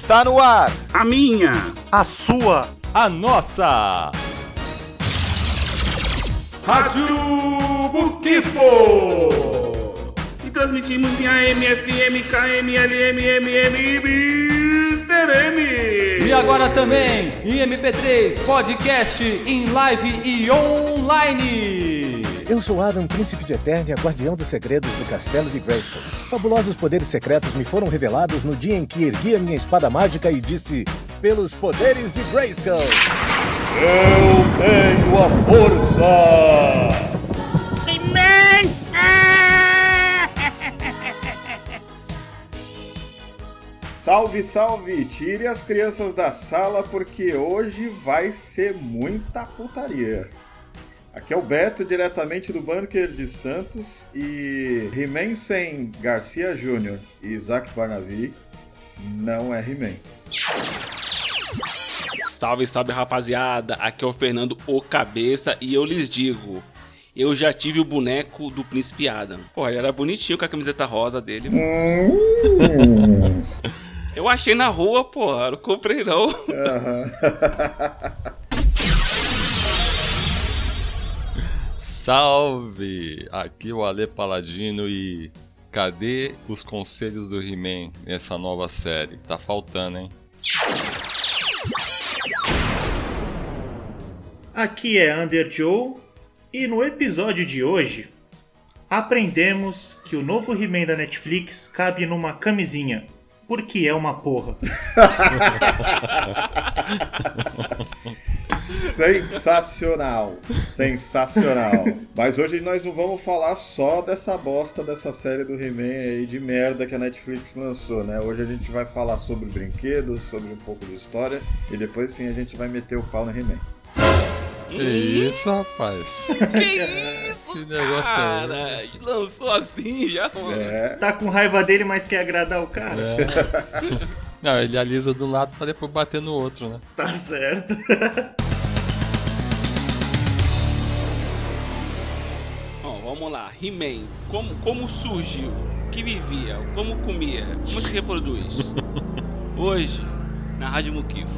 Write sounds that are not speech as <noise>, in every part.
Está no ar. A minha. A sua. A nossa. Rádio Buquifo. E transmitimos em AM, FM, KM, LM, MM e Mr. M. E agora também em MP3, podcast, em live e online. Eu sou Adam, príncipe de Eternia, guardião dos segredos do castelo de Grayskull. Fabulosos poderes secretos me foram revelados no dia em que ergui a minha espada mágica e disse: Pelos poderes de Grayskull! Eu tenho a força! Salve, salve! Tire as crianças da sala porque hoje vai ser muita putaria. Aqui é o Beto, diretamente do Bunker de Santos, e He-Man sem Garcia Júnior e Isaac Barnaby não é He-Man. Salve, salve rapaziada, aqui é o Fernando O Cabeça e eu lhes digo, eu já tive o boneco do Príncipe Adam. Pô, ele era bonitinho com a camiseta rosa dele. Hum. Eu achei na rua, porra, não comprei não. Aham. <laughs> Salve! Aqui o Ale Paladino e cadê os conselhos do He-Man nessa nova série? Tá faltando, hein? Aqui é Under Joe e no episódio de hoje aprendemos que o novo He-Man da Netflix cabe numa camisinha, porque é uma porra. <laughs> Sensacional, sensacional. Mas hoje nós não vamos falar só dessa bosta dessa série do He-Man aí de merda que a Netflix lançou, né? Hoje a gente vai falar sobre brinquedos, sobre um pouco de história e depois sim a gente vai meter o pau no He-Man. Que isso, rapaz? Que isso, Que negócio é cara? esse? Lançou assim já, mano. É, Tá com raiva dele, mas quer agradar o cara? É. <laughs> Não, ele alisa do lado pra depois bater no outro, né? Tá certo. <laughs> vamos lá. He-Man, como, como surgiu? Que vivia? Como comia? Como se reproduz? <laughs> Hoje, na Rádio Muquifo.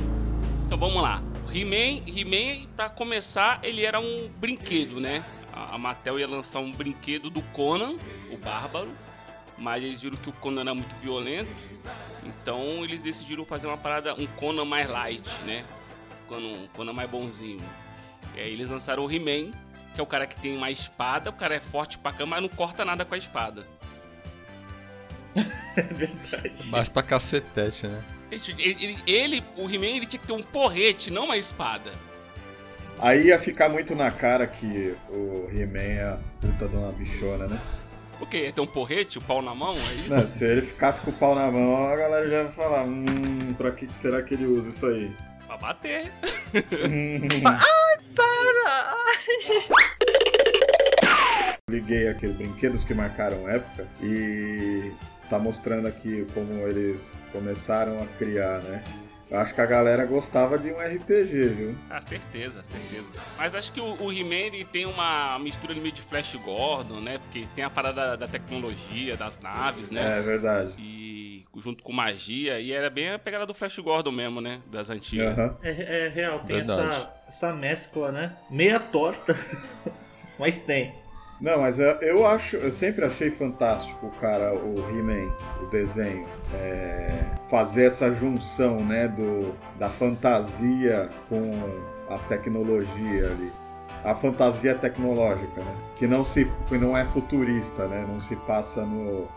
Então vamos lá. He-Man, He-Man, pra começar, ele era um brinquedo, né? A a Mattel ia lançar um brinquedo do Conan, o Bárbaro. Mas eles viram que o Conan era muito violento. Então eles decidiram fazer uma parada, um Conan mais light, né? Conan, um Conan mais bonzinho. E aí eles lançaram o He-Man, que é o cara que tem uma espada, o cara é forte pra cama, mas não corta nada com a espada. <laughs> É verdade. Mas pra cacetete, né? Ele, ele- ele- o He-Man, ele tinha que ter um porrete, não uma espada. aí ia ficar muito na cara que o He-Man é a puta de uma bichona, né? O quê? Ia ter um porrete, o pau na mão? É isso? Não, se ele ficasse com o pau na mão, a galera já ia falar, hum, pra que será que ele usa isso aí? Bater. <laughs> Liguei aquele brinquedos que marcaram época e tá mostrando aqui como eles começaram a criar, né? Eu acho que a galera gostava de um RPG, viu? Ah, certeza, certeza. Mas acho que o, o He-Man tem uma mistura meio de Flash Gordon, né? Porque tem a parada da, da tecnologia, das naves, né? É verdade. E junto com magia, e era bem a pegada do Flash Gordon mesmo, né? Das antigas. Aham. É, é real, tem Verdade. essa, essa mescla, né? Meia torta, <laughs> mas tem. Não, mas eu, eu acho, eu sempre achei fantástico, cara, o He-Man, o desenho, é, fazer essa junção, né, do, da fantasia com a tecnologia ali. A fantasia tecnológica, né? Que não, se, que não é futurista, né? Não se passa no,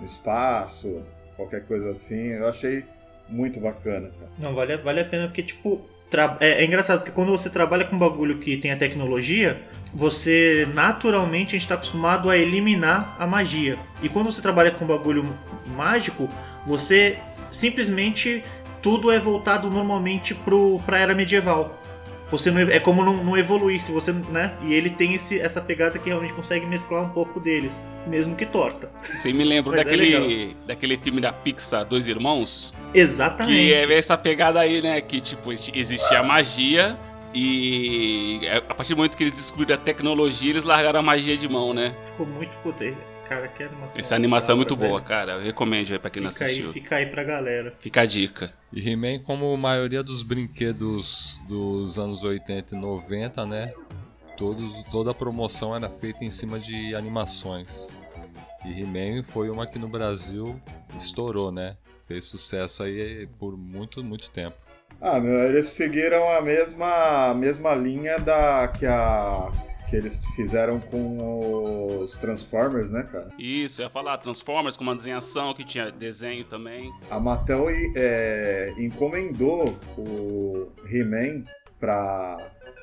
no espaço, qualquer coisa assim. Eu achei muito bacana, cara. Não, vale, vale a pena porque, tipo, é, é engraçado porque quando você trabalha com um bagulho que tem a tecnologia, você naturalmente a gente tá acostumado a eliminar a magia. E quando você trabalha com um bagulho mágico, você simplesmente tudo é voltado normalmente pro, pra era medieval. Você não, é como não, não evoluir, se você, né? E ele tem esse, essa pegada que realmente consegue mesclar um pouco deles, mesmo que torta. Você me lembra é daquele, daquele filme da Pixar, Dois Irmãos? Exatamente. Que é essa pegada aí, né? Que, tipo, existia a magia e a partir do momento que eles descobriram a tecnologia, eles largaram a magia de mão, né? Ficou muito puta. Cara, que animação. Essa animação é muito hora, boa, velho. cara. Eu recomendo aí pra quem não Fica aí, assistiu. fica aí pra galera. Fica a dica. E He-Man, como a maioria dos brinquedos dos anos 80 e 90, né? Todos, toda a promoção era feita em cima de animações. E He-Man foi uma que no Brasil estourou, né? Fez sucesso aí por muito, muito tempo. Ah, meu, eles seguiram a mesma, a mesma linha da que a que eles fizeram com os Transformers, né, cara? Isso, eu ia falar Transformers com uma desenhação que tinha desenho também. A Mattel é, encomendou o He-Man pra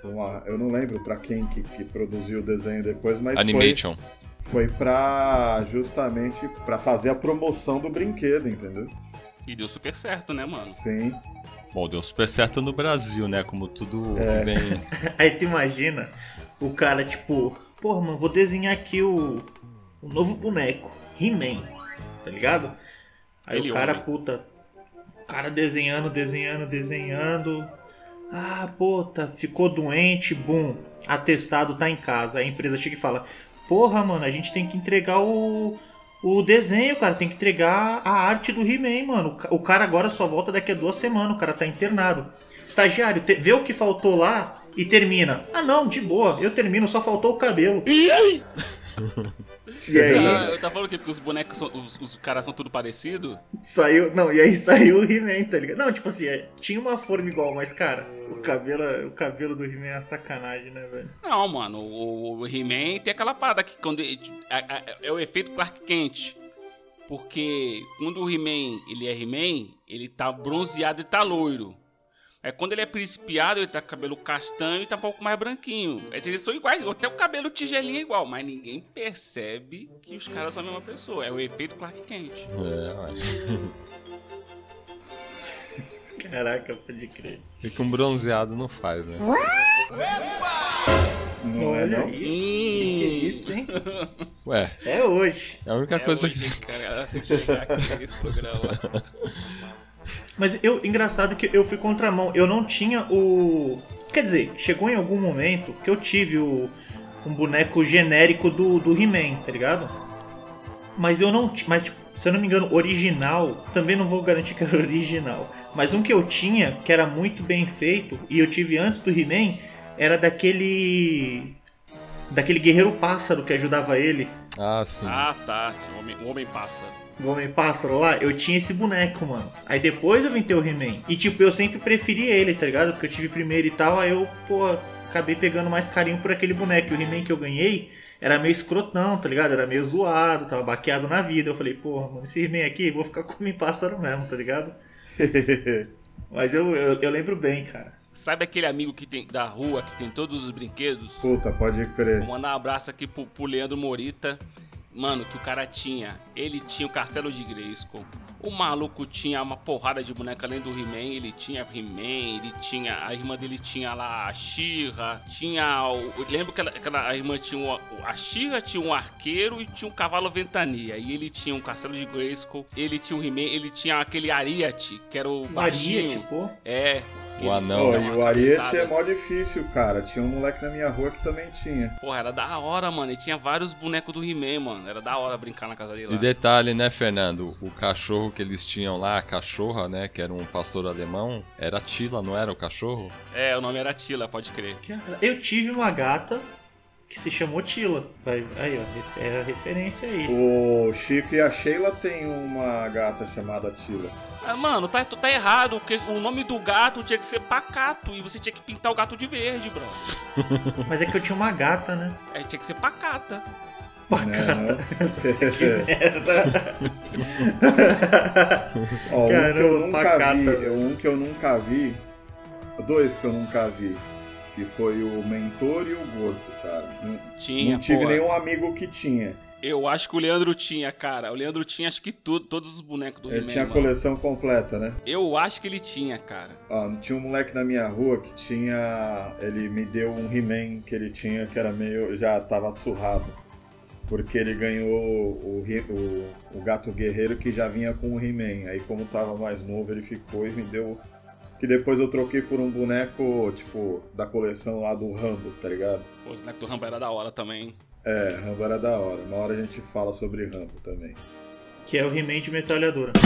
uma, eu não lembro pra quem que, que produziu o desenho depois, mas foi, Animation. foi para justamente pra fazer a promoção do brinquedo, entendeu? E deu super certo, né, mano? Sim. Bom, deu super certo no Brasil, né? Como tudo É. que vem. <laughs> Aí tu imagina o cara, tipo, porra, mano, vou desenhar aqui o, o novo boneco, He-Man, tá ligado? Aí Ele o cara, homem. puta, o cara desenhando, desenhando, desenhando. Ah, puta, ficou doente, bum, atestado tá em casa. Aí a empresa chega e fala: Porra, mano, a gente tem que entregar o, o desenho, cara, tem que entregar a arte do He-Man, mano. O ca- O cara agora só volta daqui a duas semanas, o cara tá internado. Estagiário, te- vê o que faltou lá e termina. Ah, não, de boa, eu termino, só faltou o cabelo. E aí? Ah, eu tava falando que os bonecos, são, os, os caras são tudo parecido. Saiu, não, e aí <laughs> saiu o He-Man, tá ligado? Não, tipo assim, é, tinha uma forma igual, mas cara, o cabelo, o cabelo do He-Man é uma sacanagem, né, velho? Não, mano, o, o He-Man tem aquela parada que quando ele- a- a- é o efeito Clark Kent. Porque quando o He-Man ele é He-Man, ele tá bronzeado e tá loiro. É quando ele é principiado, ele tá com cabelo castanho e tá um pouco mais branquinho. É, Eles são iguais, até o cabelo tigelinho é igual, mas ninguém percebe que os caras são a mesma pessoa. É o efeito Clark Kent. É. <laughs> Caraca, pode crer. E que um bronzeado não faz, né? Não é Olha não? aí, que, que é Hum. isso, hein? Ué, É hoje. é a única É coisa hoje, que. cara, tem que chegar aqui nesse programa. <laughs> Mas eu, engraçado que eu fui contramão. Eu não tinha o. Quer dizer, chegou em algum momento que eu tive o, um boneco genérico do, do He-Man, tá ligado? Mas eu não tinha. Mas, tipo, se eu não me engano, original. Também não vou garantir que era <laughs> original. Mas um que eu tinha, que era muito bem feito, e eu tive antes do He-Man, era daquele. Daquele guerreiro pássaro que ajudava ele. Ah, sim. Ah, tá. O homem, o homem passa. O Homem Pássaro lá, eu tinha esse boneco, mano. Aí depois eu vim ter o He-Man. E tipo, eu sempre preferi ele, tá ligado? Porque eu tive primeiro e tal, aí eu, pô, acabei pegando mais carinho por aquele boneco. E o He-Man que eu ganhei era meio escrotão, tá ligado? Era meio zoado, tava baqueado na vida. Eu falei, pô, mano, esse He-Man aqui, vou ficar com o Homem Pássaro mesmo, tá ligado? <laughs> Mas eu, eu, eu lembro bem, cara. Sabe aquele amigo que tem da rua que tem todos os brinquedos? Puta, pode crer. Vou mandar um abraço aqui pro, pro Leandro Morita. Mano, que o cara tinha. Ele tinha o Castelo de Grayskull. O maluco tinha uma porrada de boneca além do He-Man. Ele tinha He-Man, ele tinha. A irmã dele tinha lá a Shira. Tinha. O, lembro que ela, que ela- a irmã tinha. o- a Shira tinha um arqueiro e tinha um cavalo ventania. E ele tinha um Castelo de Grayskull. Ele tinha o He-Man. Ele tinha aquele Ariat, que era o Maria, baixinho. tipo. É. O anão. Pô, e o Ariete é mó difícil, cara. Tinha um moleque na minha rua que também tinha. Porra, era da hora, mano. E tinha vários bonecos do He-Man, mano. Era da hora brincar na casa dele lá. E detalhe, né, Fernando? O cachorro que eles tinham lá, a cachorra, né, que era um pastor alemão, era Tila, não era o cachorro? É, o nome era Tila, pode crer. Eu tive uma gata que se chamou Tila. Vai, aí, ó, é a referência aí. O Chico e a Sheila tem uma gata chamada Tila. Ah, mano, tá, tá errado, porque o nome do gato tinha que ser Pacato e você tinha que pintar o gato de verde, bro. <laughs> Mas é que eu tinha uma gata, né? É, tinha que ser Pacata. Né? <laughs> Merda. Ó, um que eu nunca pacata. vi, um que eu nunca vi, dois que eu nunca vi, que foi o Mentor e o Gordo, cara. Não, Tinha, não tive porra. nenhum amigo que tinha. Eu acho que o Leandro tinha, cara. O Leandro tinha, acho que tudo, todos os bonecos do Ele tinha a coleção completa, né? Eu acho que ele tinha, cara. Ó, tinha um moleque na minha rua que tinha. Ele me deu um He-Man que ele tinha que era meio. já tava surrado. Porque ele ganhou o, o, o gato guerreiro que já vinha com o He-Man. Aí, como tava mais novo, ele ficou e me deu. Que depois eu troquei por um boneco, tipo, da coleção lá do Rambo, tá ligado? Pô, os bonecos do Rambo era da hora também. É, Rambo era da hora. Uma hora a gente fala sobre Rambo também. Que é o He-Man de metralhadora. <laughs>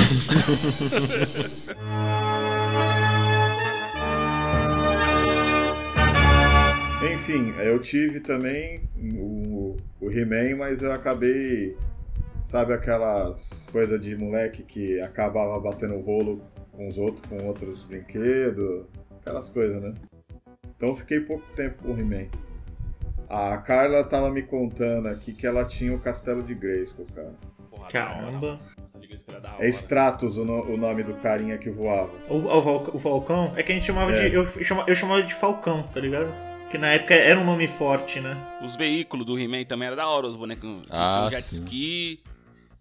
Enfim, eu tive também o, o He-Man, mas eu acabei. Sabe aquelas coisas de moleque que acabava batendo rolo com os outros, com outros brinquedos, aquelas coisas, né? Então eu fiquei pouco tempo com o He-Man. A Carla tava me contando aqui que ela tinha o Castelo de Grayskull, cara. Porra, Caramba. É hora. Stratos o, no- o nome do carinha que voava. O, o, o Falcão é que a gente chamava É. de. Eu, chama- eu chamava de Falcão, tá ligado? Que na época era um nome forte, né? Os veículos do He-Man também era da hora, os bonecos. Ah, jet sim. ski.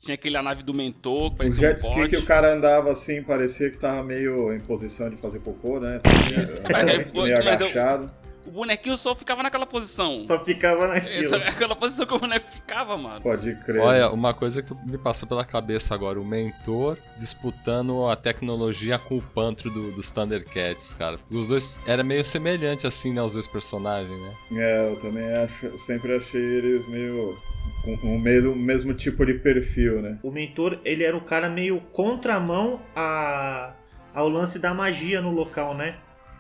Tinha aquele a nave do mentor, que O parecia jet um ski que o cara andava assim, parecia que tava meio em posição de fazer cocô, né? <laughs> Isso. Meio mas eu- agachado. O bonequinho só ficava naquela posição. Só ficava naquilo. Essa, aquela posição que o boneco ficava, mano. Pode crer. Olha, uma coisa que me passou pela cabeça agora, o mentor disputando a tecnologia com o Pantro do, dos Thundercats, cara. Os dois era meio semelhante assim, né, os dois personagens, né? É, eu também acho, sempre achei eles meio com o mesmo, mesmo tipo de perfil, né? O mentor, ele era o cara meio contramão a, ao lance da magia no local, né?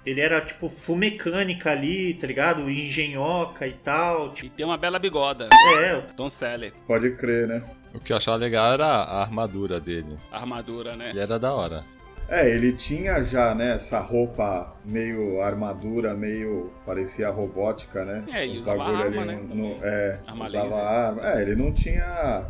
Ele era tipo full mecânica ali, tá ligado? Engenhoca e tal. E Tipo, tem uma bela bigoda. é, Tom Selleck. Pode crer, né? O que eu achava legal era a armadura dele. A armadura, né? E era da hora. É, ele tinha já, né, essa roupa meio armadura, meio parecia robótica, né? É, e Os usava bagulho arma, ali né, no- é, usava laser. arma. É, ele não tinha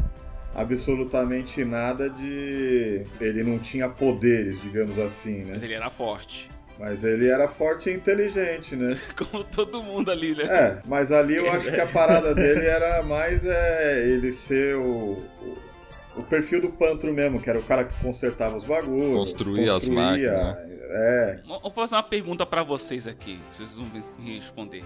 absolutamente nada de. Ele não tinha poderes, digamos assim, né? Mas ele era forte. Mas ele era forte e inteligente, né? <laughs> Como todo mundo ali, né? É, mas ali eu acho que a parada dele era mais é, ele ser o, o, perfil do Pantro mesmo, que era o cara que consertava os bagulhos. Construía as máquinas, É. Vou fazer uma pergunta pra vocês aqui. Vocês vão me responder.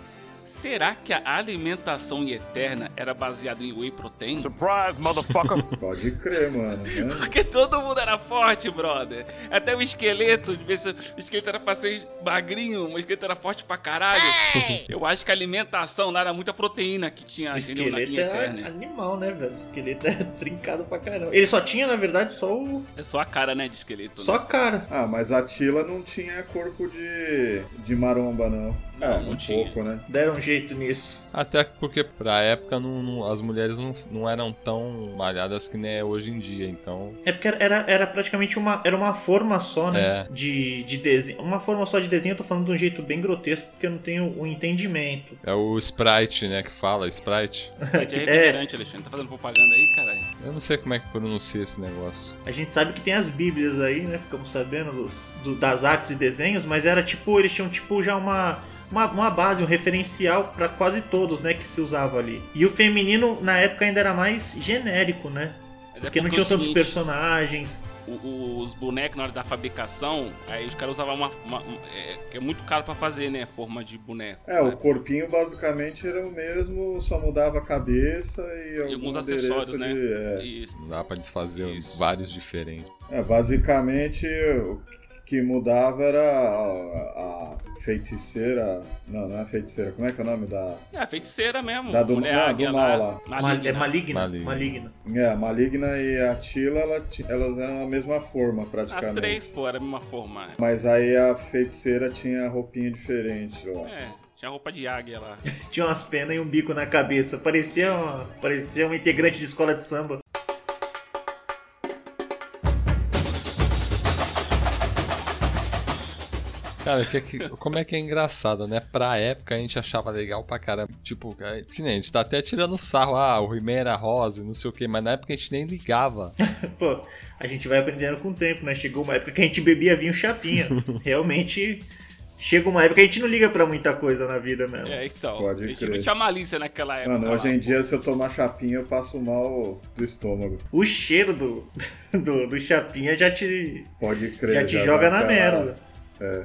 Será que a alimentação eterna era baseada em whey protein? Surprise, motherfucker! <laughs> Pode crer, mano. né? Porque todo mundo era forte, brother. Até o esqueleto, de vez se o esqueleto era pra ser magrinho, o esqueleto era forte pra caralho. Eu acho que a alimentação lá era muita proteína que tinha o entendeu, na esqueleto linha é eterna. animal, né, velho? O esqueleto é <laughs> trincado pra caramba. Ele só tinha, na verdade, só o. É só a cara, né, de esqueleto. Só né? a cara. Ah, mas a Tila não tinha corpo de, de maromba, não. Não, é, não um tinha. pouco, né? Deram um jeito nisso. Até porque pra época não- não- as mulheres não, não eram tão malhadas que nem é hoje em dia, então. É porque era, era praticamente uma, era uma forma só, né? É. De, de desenho. Uma forma só de desenho, eu tô falando de um jeito bem grotesco, porque eu não tenho o entendimento. É o Sprite, né, que fala, Sprite. <laughs> É refrigerante, Alexandre. Tá fazendo propaganda aí, caralho? Eu não sei como é que pronuncia esse negócio. A gente sabe que tem as bíblias aí, né? Ficamos sabendo dos, do- das artes e desenhos, mas era tipo, eles tinham tipo já uma, uma, uma base, um referencial pra quase todos, né? Que se usava ali. E o feminino, na época, ainda era mais genérico, né? Mas é Porque não é o tinham tantos seguinte, personagens. o- o- os bonecos na hora da fabricação, aí os caras usavam uma. uma- um- é, que é muito caro pra fazer, né? Forma de boneco. É, o né? corpinho basicamente era o mesmo, só mudava a cabeça e, E alguns acessórios, né? de- é. Isso. Não dá pra desfazer Isso. vários diferentes. É, basicamente o que mudava era a, a feiticeira. Não, não é feiticeira. Como é que é o nome da. É, a feiticeira mesmo. Da do- mulher não, do mal lá. Maligna. É maligna. Maligna. Maligna. É, a Maligna e a Tila, ela elas eram a mesma forma As praticamente. três, pô, era a mesma forma. Mas aí a feiticeira tinha a roupinha diferente lá. É, tinha roupa de águia lá. <laughs> Tinha umas penas e um bico na cabeça. Parecia uma, parecia uma integrante de escola de samba. Cara, que, que- como é que é engraçado, né? Pra época a gente achava legal pra caramba. Tipo, é, que nem a gente tá até tirando sarro. Ah, o He-Man era rosa e não sei o que, mas na época a gente nem ligava. <laughs> Pô, a gente vai aprendendo com o tempo, né? Chegou uma época que a gente bebia vinho chapinha. <laughs> Realmente, chega uma época que a gente não liga pra muita coisa na vida mesmo. É, então. Pode a gente crer. não tinha malícia naquela época. Mano, lá, hoje em pô. dia, se eu tomar chapinha, eu passo mal do estômago. O cheiro do, <laughs> do, do chapinha já te, Pode crer. já te dá joga na aquela- merda. É.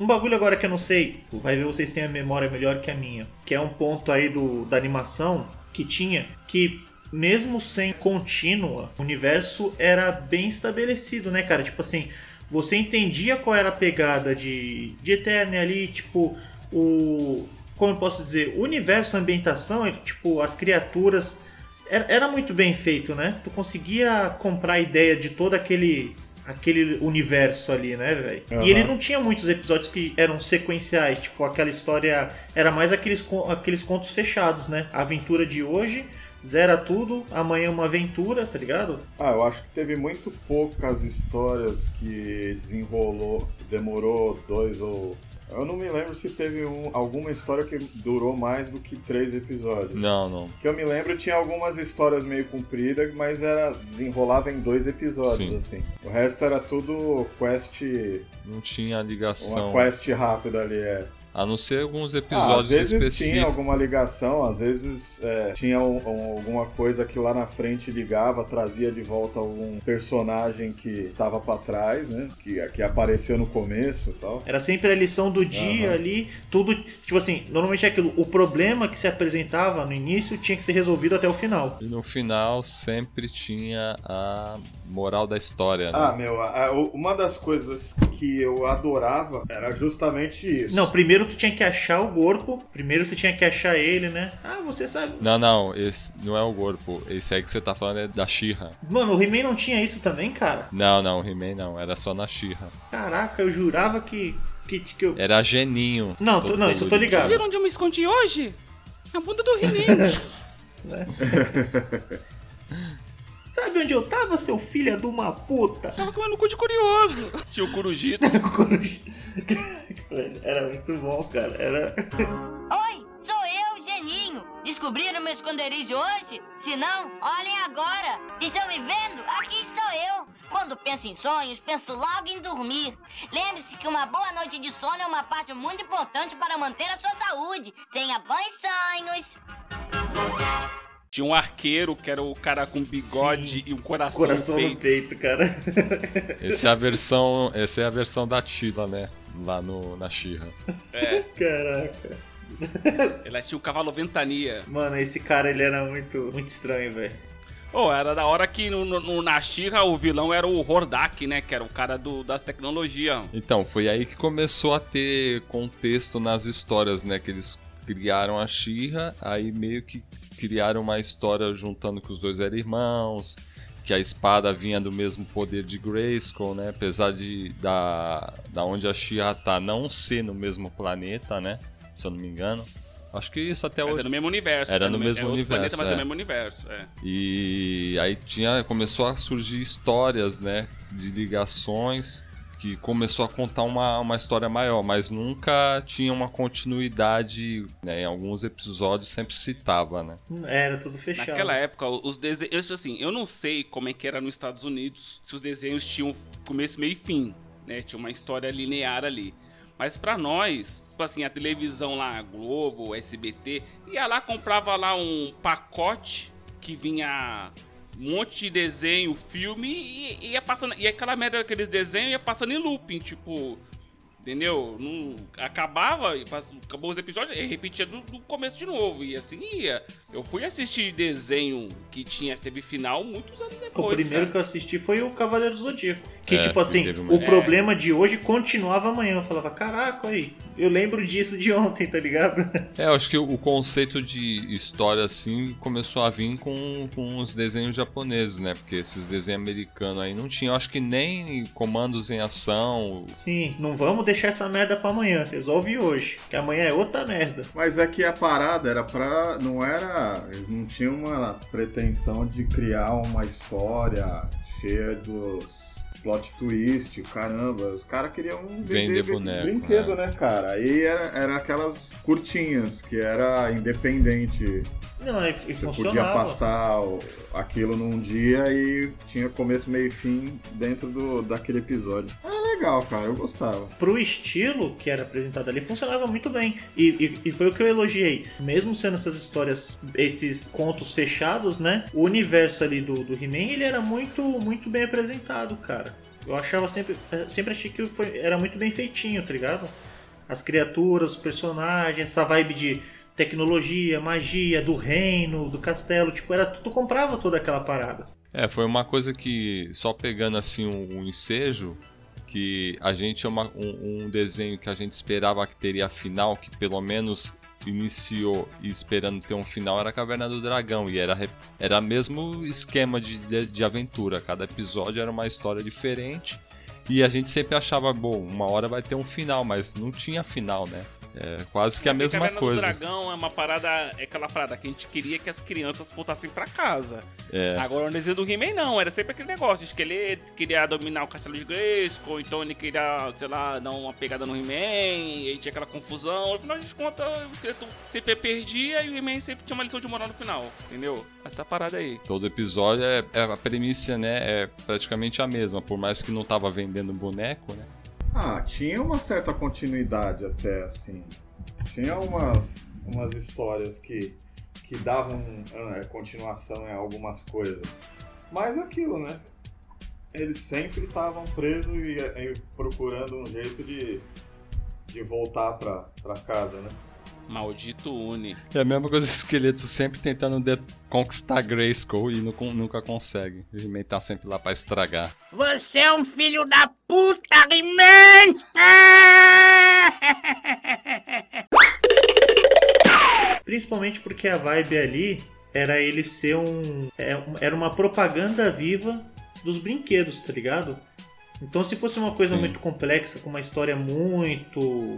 Um bagulho agora que eu não sei, vai ver vocês têm a memória melhor que a minha, que é um ponto aí do, da animação que tinha, que mesmo sem contínua, o universo era bem estabelecido, né, cara? Tipo assim, você entendia qual era a pegada de, de Eternia ali, tipo, o, como eu posso dizer, o universo, a ambientação, tipo, as criaturas. Era, era muito bem feito, né? Tu conseguia comprar a ideia de todo aquele aquele universo ali, né, velho? Aham. E ele não tinha muitos episódios que eram sequenciais, tipo, aquela história. Era mais aqueles, aqueles contos fechados, né? A aventura de hoje, zera tudo, amanhã uma aventura, tá ligado? Ah, eu acho que teve muito poucas histórias que desenrolou, demorou dois ou. Eu não me lembro se teve um- alguma história que durou mais do que três episódios. Não, não. Que eu me lembro tinha algumas histórias meio compridas, mas era desenrolava em dois episódios, Sim. assim. O resto era tudo quest. Não tinha Uma ligação. quest rápida ali, é. A não ser alguns Ah, episódios às vezes tinha específicos. alguma ligação, às vezes é, tinha um- um- alguma coisa que lá na frente ligava, trazia de volta algum personagem que tava pra trás, né? Que, que apareceu no começo e tal. Era sempre a lição do dia Aham. ali, tudo. Tipo assim, normalmente é aquilo. O problema que se apresentava no início tinha que ser resolvido até o final. E no final sempre tinha a moral da história, né? Ah, meu, a- a- uma das coisas que eu adorava era justamente isso. Não, primeiro tu tinha que achar o corpo, primeiro você tinha que achar ele, né? Ah, você sabe. Não, não, esse não é o corpo. Esse aí que você tá falando é da Shira. Mano, o He-Man não tinha isso também, cara? Não, não, o He-Man não, era só na Shira. Caraca, eu jurava que. que, que eu... Era geninho. Não, tô- não, isso eu tô ligado. Vocês viram onde eu me escondi hoje? Na bunda do He-Man. <laughs> <laughs> Sabe onde eu tava, seu filho de uma puta? Tava comendo cu de curioso. Tinha o <laughs> Corujito. Era muito bom, cara. Era. Oi, sou eu, Geninho. Descobriram meu esconderijo hoje? Se não, olhem agora. Estão me vendo? Aqui estou eu. Quando penso em sonhos, penso logo em dormir. Lembre-se que uma boa noite de sono é uma parte muito importante para manter a sua saúde. Tenha bons sonhos. Tinha um arqueiro que era o cara com bigode Sim. e um coração, Coração no no peito. peito, cara. <laughs> Essa é a versão, essa é a versão da Tila, né? Lá no, na Shira. É, Caraca. ela tinha o cavalo ventania. Mano, esse cara ele era muito, muito estranho, velho. Oh, era da hora que no, no, na Shira o vilão era o Hordak, né? Que era o cara do, das tecnologias. Então, foi aí que começou a ter contexto nas histórias, né? Que eles criaram a Shira, aí meio que criaram uma história juntando que os dois eram irmãos, que a espada vinha do mesmo poder de Grayskull, né? Apesar de da, da onde a Shira tá não ser no mesmo planeta, né? Se eu não me engano. Acho que isso até Mas hoje. era no mesmo universo. Era né? no mesmo é outro universo, Planeta, mas é é. no mesmo universo. É. E aí tinha, começou a surgir histórias, né? De ligações que começou a contar uma, uma história maior, mas nunca tinha uma continuidade, né? Em alguns episódios sempre citava, né? Era tudo fechado. Naquela época, os desenhos. Assim, eu não sei como é que era nos Estados Unidos, se os desenhos tinham começo, meio e fim, né? Tinha uma história linear ali. Mas pra nós, tipo assim, a televisão lá, a Globo, o SBT, ia lá, comprava lá um pacote que vinha um monte de desenho, filme, e ia passando. E aquela merda daqueles desenhos ia passando em looping, tipo. Entendeu? Não, acabava, acabou os episódios, e repetia do, do começo de novo. E assim ia. Eu fui assistir desenho que tinha, teve final muitos anos O depois. primeiro cara. que eu assisti foi o Cavaleiro do Zodíaco. Que, É, tipo assim, o problema de hoje continuava amanhã. Eu falava, caraca, aí, eu lembro disso de ontem, tá ligado? <laughs> É, eu acho que o conceito de história assim começou a vir com, com os desenhos japoneses, né? Porque esses desenhos americanos aí não tinham, acho que nem comandos em ação. Sim, não vamos deixar essa merda pra amanhã. Resolve hoje, que amanhã é outra merda. Mas é que a parada era pra. Não era. Eles não tinham uma pretensão de criar uma história cheia dos plot twist, caramba. Os caras queriam Vender vender boneco, brinquedo, né, cara? Aí era, era aquelas curtinhas, que era independente. Não, e, e Você podia passar aquilo num dia e tinha começo, meio e fim dentro do, daquele episódio. Era legal, cara, eu gostava. Pro estilo que era apresentado ali, funcionava muito bem. E, e- e foi o que eu elogiei. Mesmo sendo essas histórias, esses contos fechados, né? O universo ali do, do He-Man, ele era muito, muito bem apresentado, cara. Eu achava sempre. eh, Sempre achei que foi, era muito bem feitinho, tá ligado? As criaturas, os personagens, essa vibe de tecnologia, magia, do reino, do castelo, tipo, era tu comprava toda aquela parada. É, foi uma coisa que, só pegando assim um, um ensejo, que a gente é uma- um, um desenho que a gente esperava que teria final, que pelo menos iniciou esperando ter um final era a Caverna do Dragão. E era, era mesmo esquema de, de, de aventura. Cada episódio era uma história diferente. E a gente sempre achava, bom, uma hora vai ter um final, mas não tinha final, né? É quase que a mesma Caverna coisa. do Dragão é uma parada, é aquela parada que a gente queria que as crianças voltassem pra casa. É. Agora, no desenho do He-Man, não. Era sempre aquele negócio. O esqueleto queria dominar o castelo de Grayskull, então ele queria, sei lá, dar uma pegada no He-Man, e aí tinha aquela confusão. No final de contas, o esqueleto sempre perdia e o He-Man sempre tinha uma lição de moral no final, entendeu? Essa parada aí. Todo episódio é, é a premissa, né? É praticamente a mesma, por mais que não tava vendendo boneco, né? Ah, tinha uma certa continuidade até, assim. Tinha umas, umas histórias que, que davam ah, continuação em algumas coisas. Mas aquilo, né? Eles sempre estavam presos e, e procurando um jeito de, de voltar pra casa, né? Maldito Uni. É a mesma coisa, esqueletos sempre tentando de- conquistar Grayskull e nu- nunca consegue. O He-Man tá sempre lá pra estragar. Você é um filho da puta, He-Man! <laughs> Principalmente porque a vibe ali era ele ser um. é um- Era uma propaganda viva dos brinquedos, tá ligado? Então se fosse uma coisa Sim. muito complexa, com uma história muito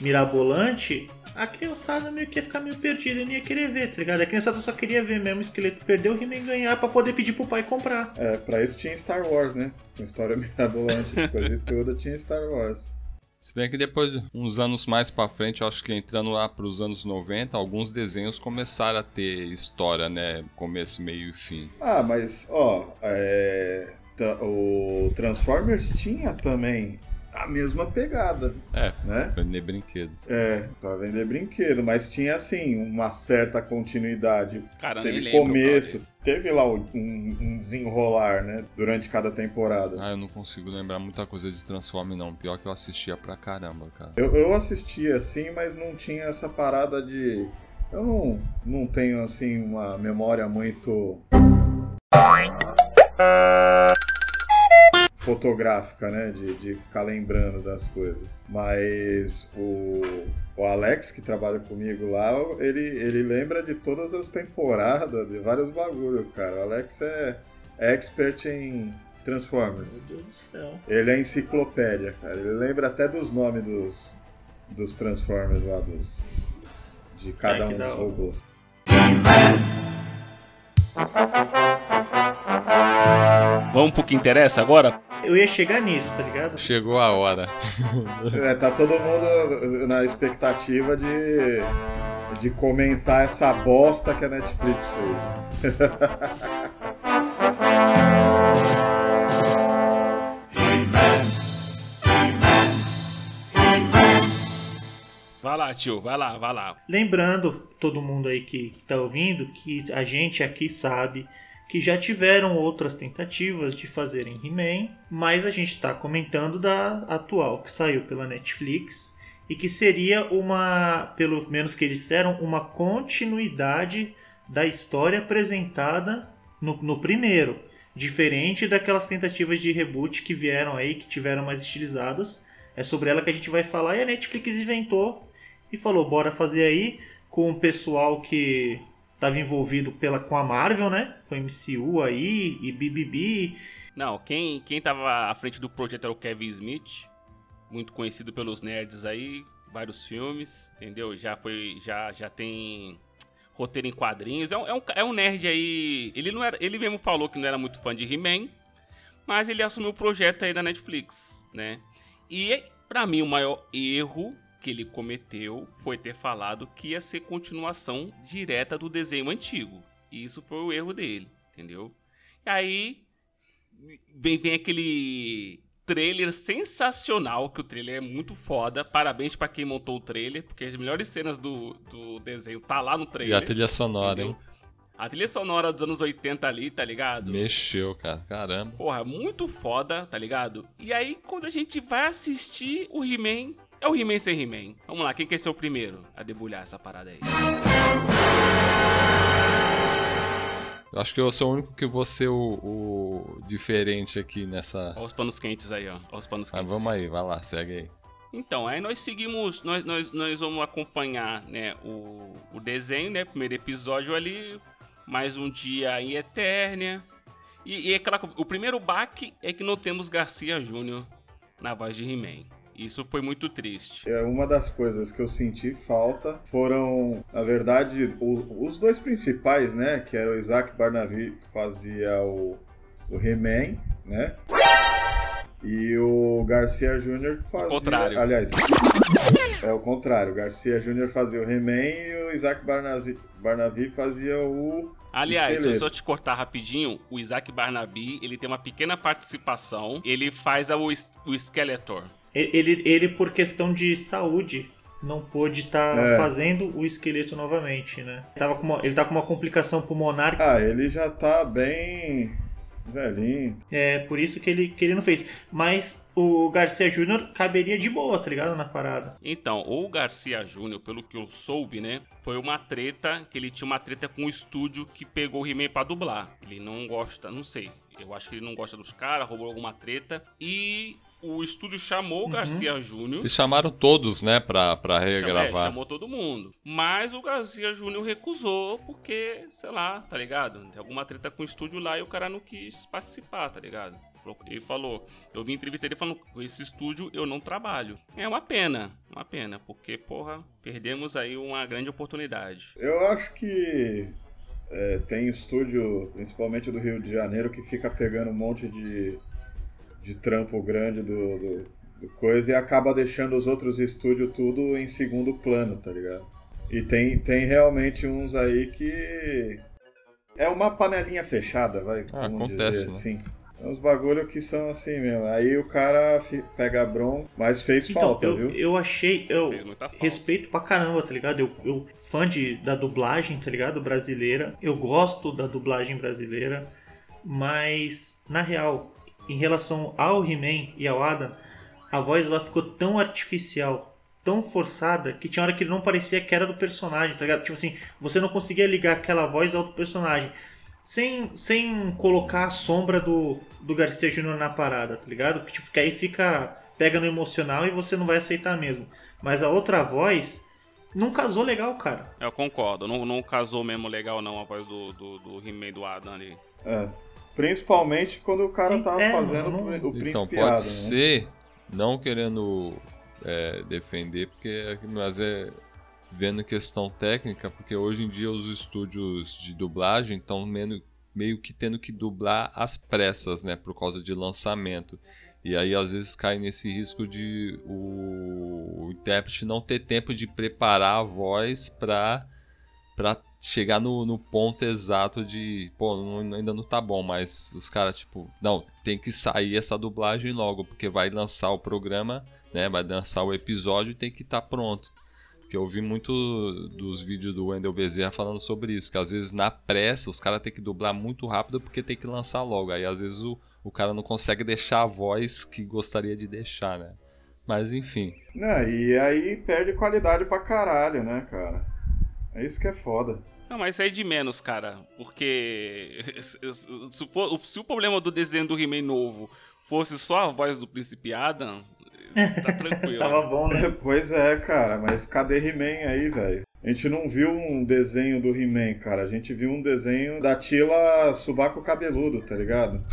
mirabolante, a criançada meio que ia ficar meio perdida e não ia querer ver, tá ligado? A criançada só queria ver mesmo o esqueleto perder o He-Man ganhar pra poder pedir pro pai comprar. É, pra isso tinha Star Wars, né? Com história <laughs> mirabolante, coisa e tudo, tinha Star Wars. Se bem que depois, uns anos mais pra frente, eu acho que entrando lá pros anos 90, alguns desenhos começaram a ter história, né? Começo, meio e fim. Ah, mas, ó, é, o Transformers tinha também a mesma pegada, É, né? vender brinquedos. É, pra vender brinquedo, mas tinha, assim, uma certa continuidade. Cara, Teve lembro. começo, teve lá um, um desenrolar, né? Durante cada temporada. Ah, eu não consigo lembrar muita coisa de Transform, não. Pior que eu assistia pra caramba, cara. Eu, eu assistia assim, mas não tinha essa parada de. Eu não, não tenho assim uma memória muito. Fotográfica, né? De, de ficar lembrando das coisas. Mas o, o Alex, que trabalha comigo lá, ele, ele lembra de todas as temporadas, de vários bagulho, cara. O Alex é, expert em Transformers. Meu Deus do céu. Ele é enciclopédia, cara. Ele lembra até dos nomes dos, dos Transformers lá, dos, de cada um dos robôs. Vamos pro que interessa agora? Eu ia chegar nisso, tá ligado? Chegou a hora. <laughs> É, tá todo mundo na expectativa de, de comentar essa bosta que a Netflix fez. <laughs> Vai lá, tio, vai lá, vai lá. Lembrando, todo mundo aí que está ouvindo, que a gente aqui sabe que já tiveram outras tentativas de fazerem He-Man, mas a gente está comentando da atual que saiu pela Netflix e que seria uma, pelo menos que eles disseram, uma continuidade da história apresentada no, no primeiro, diferente daquelas tentativas de reboot que vieram aí, que tiveram mais estilizadas. É sobre ela que a gente vai falar e a Netflix inventou e falou: bora fazer aí com o pessoal que estava envolvido pela, com a Marvel, né? Com MCU aí e BBB. Não, quem, quem tava à frente do projeto era o Kevin Smith, muito conhecido pelos nerds aí, vários filmes, entendeu? Já foi, já, já tem roteiro em quadrinhos. É um, é um, é um nerd aí. Ele não era, ele mesmo falou que não era muito fã de He-Man, mas ele assumiu o projeto aí da Netflix, né? E pra mim o maior erro que ele cometeu foi ter falado que ia ser continuação direta do desenho antigo. E isso foi o erro dele, entendeu? E aí vem, vem aquele trailer sensacional, que o trailer é muito foda. Parabéns pra quem montou o trailer, porque as melhores cenas do, do desenho tá lá no E trailer. a trilha sonora, hein? entendeu? A trilha sonora dos anos 80 ali, tá ligado? Mexeu, cara. Caramba. Porra, muito foda, tá ligado? E aí, quando a gente vai assistir o He-Man, é o He-Man sem He-Man. Vamos lá, quem quer ser o primeiro a debulhar essa parada aí? Eu acho que eu sou o único que vou ser o, o diferente aqui nessa. Olha os panos quentes aí, ó. Olha os panos Mas quentes. vamos aí, vai lá, segue aí. Então, aí nós seguimos, nós, nós, nós vamos acompanhar, né, o, o desenho, né, primeiro episódio ali, mais um dia em Eternia. E, e aquela, co- o primeiro baque é que não temos Garcia Júnior na voz de He-Man. Isso foi muito triste. É, Uma das coisas que eu senti falta foram, na verdade, o- os dois principais, né? Que era o Isaac Barnaby, que fazia o, o He-Man, né? E o Garcia Júnior que fazia. contrário. Aliás, é o contrário. O Garcia Júnior fazia o He-Man e o Isaac Barnazi- Barnaby fazia o. Aliás, se eu Esqueleto. só te cortar rapidinho, o Isaac Barnaby, ele tem uma pequena participação. Ele faz o, o Skeletor. Ele, ele, por questão de saúde, não pôde estar É. fazendo o esqueleto novamente, né? Tava com uma- ele tá com uma complicação pulmonar, Ah, ele já tá bem. velhinho. é por isso que ele, que ele não fez. Mas o Garcia Júnior caberia de boa, tá ligado? Na parada. Então, o Garcia Júnior, pelo que eu soube, né? Foi uma treta, que ele tinha uma treta com o estúdio que pegou o He-Man pra dublar. Ele não gosta, não sei. Eu acho que ele não gosta dos caras, roubou alguma treta. E o estúdio chamou o Garcia Júnior. Eles chamaram todos, né, pra, pra Chamou, é, regravar. chamou todo mundo. Mas o Garcia Júnior recusou porque, sei lá, tá ligado? Tem alguma treta com o estúdio lá e o cara não quis participar, tá ligado? Ele falou, eu vi entrevista dele falando, com esse estúdio eu não trabalho. É uma pena, uma pena, porque, porra, perdemos aí uma grande oportunidade. Eu acho que é, tem estúdio, principalmente do Rio de Janeiro, que fica pegando um monte de, de trampo grande do, do, do coisa e acaba deixando os outros estúdios tudo em segundo plano, tá ligado? E tem, tem realmente uns aí que. É uma panelinha fechada, vai. Ah, vamos acontece, dizer né? assim. Tem uns bagulho que são assim mesmo. Aí o cara pega a bronca, mas fez Então, falta, eu, viu? eu achei. Eu respeito pra caramba, tá ligado? Eu, eu fã de, da dublagem, tá ligado? Brasileira. Eu gosto da dublagem brasileira. Mas, na real, em relação ao He-Man e ao Adam, a voz ela ficou tão artificial, tão forçada, que tinha hora que não parecia que era do personagem, tá ligado? Tipo assim, você não conseguia ligar aquela voz ao do personagem. Sem, sem colocar a sombra do, do Garcia Jr. na parada, tá ligado? Que, tipo, que aí fica. pega no emocional e você não vai aceitar mesmo. Mas a outra voz não casou legal, cara. Eu concordo, não, não casou mesmo legal não a voz do, do, do He-Man do Adam ali. É. Principalmente quando o cara tava É, fazendo não- o príncipe Então, pode né? ser, não querendo é, defender, porque mas é vendo questão técnica, porque hoje em dia os estúdios de dublagem estão meio, meio que tendo que dublar às pressas, né, por causa de lançamento. E aí às vezes cai nesse risco de o, o intérprete não ter tempo de preparar a voz para para chegar no, no ponto exato de, pô, não- ainda não tá bom, mas os caras, tipo, não, tem que sair essa dublagem logo, porque vai lançar o programa, né, vai lançar o episódio e tem que estar pronto. Porque eu vi muito dos vídeos do Wendel Bezerra falando sobre isso, que às vezes na pressa os caras têm que dublar muito rápido porque tem que lançar logo, aí às vezes o, o cara não consegue deixar a voz que gostaria de deixar, né. Mas enfim, Não, e aí perde qualidade pra caralho, né, cara? É isso que é foda. Não, mas isso aí é de menos, cara. Porque <laughs> se, for- se o problema do desenho do He-Man novo fosse só a voz do Príncipe Adam, tá <laughs> tranquilo. Tava bom, né? Pois é, cara, mas cadê He-Man aí, velho? A gente não viu um desenho do He-Man, cara. A gente viu um desenho da Tila Subaco Cabeludo, tá ligado?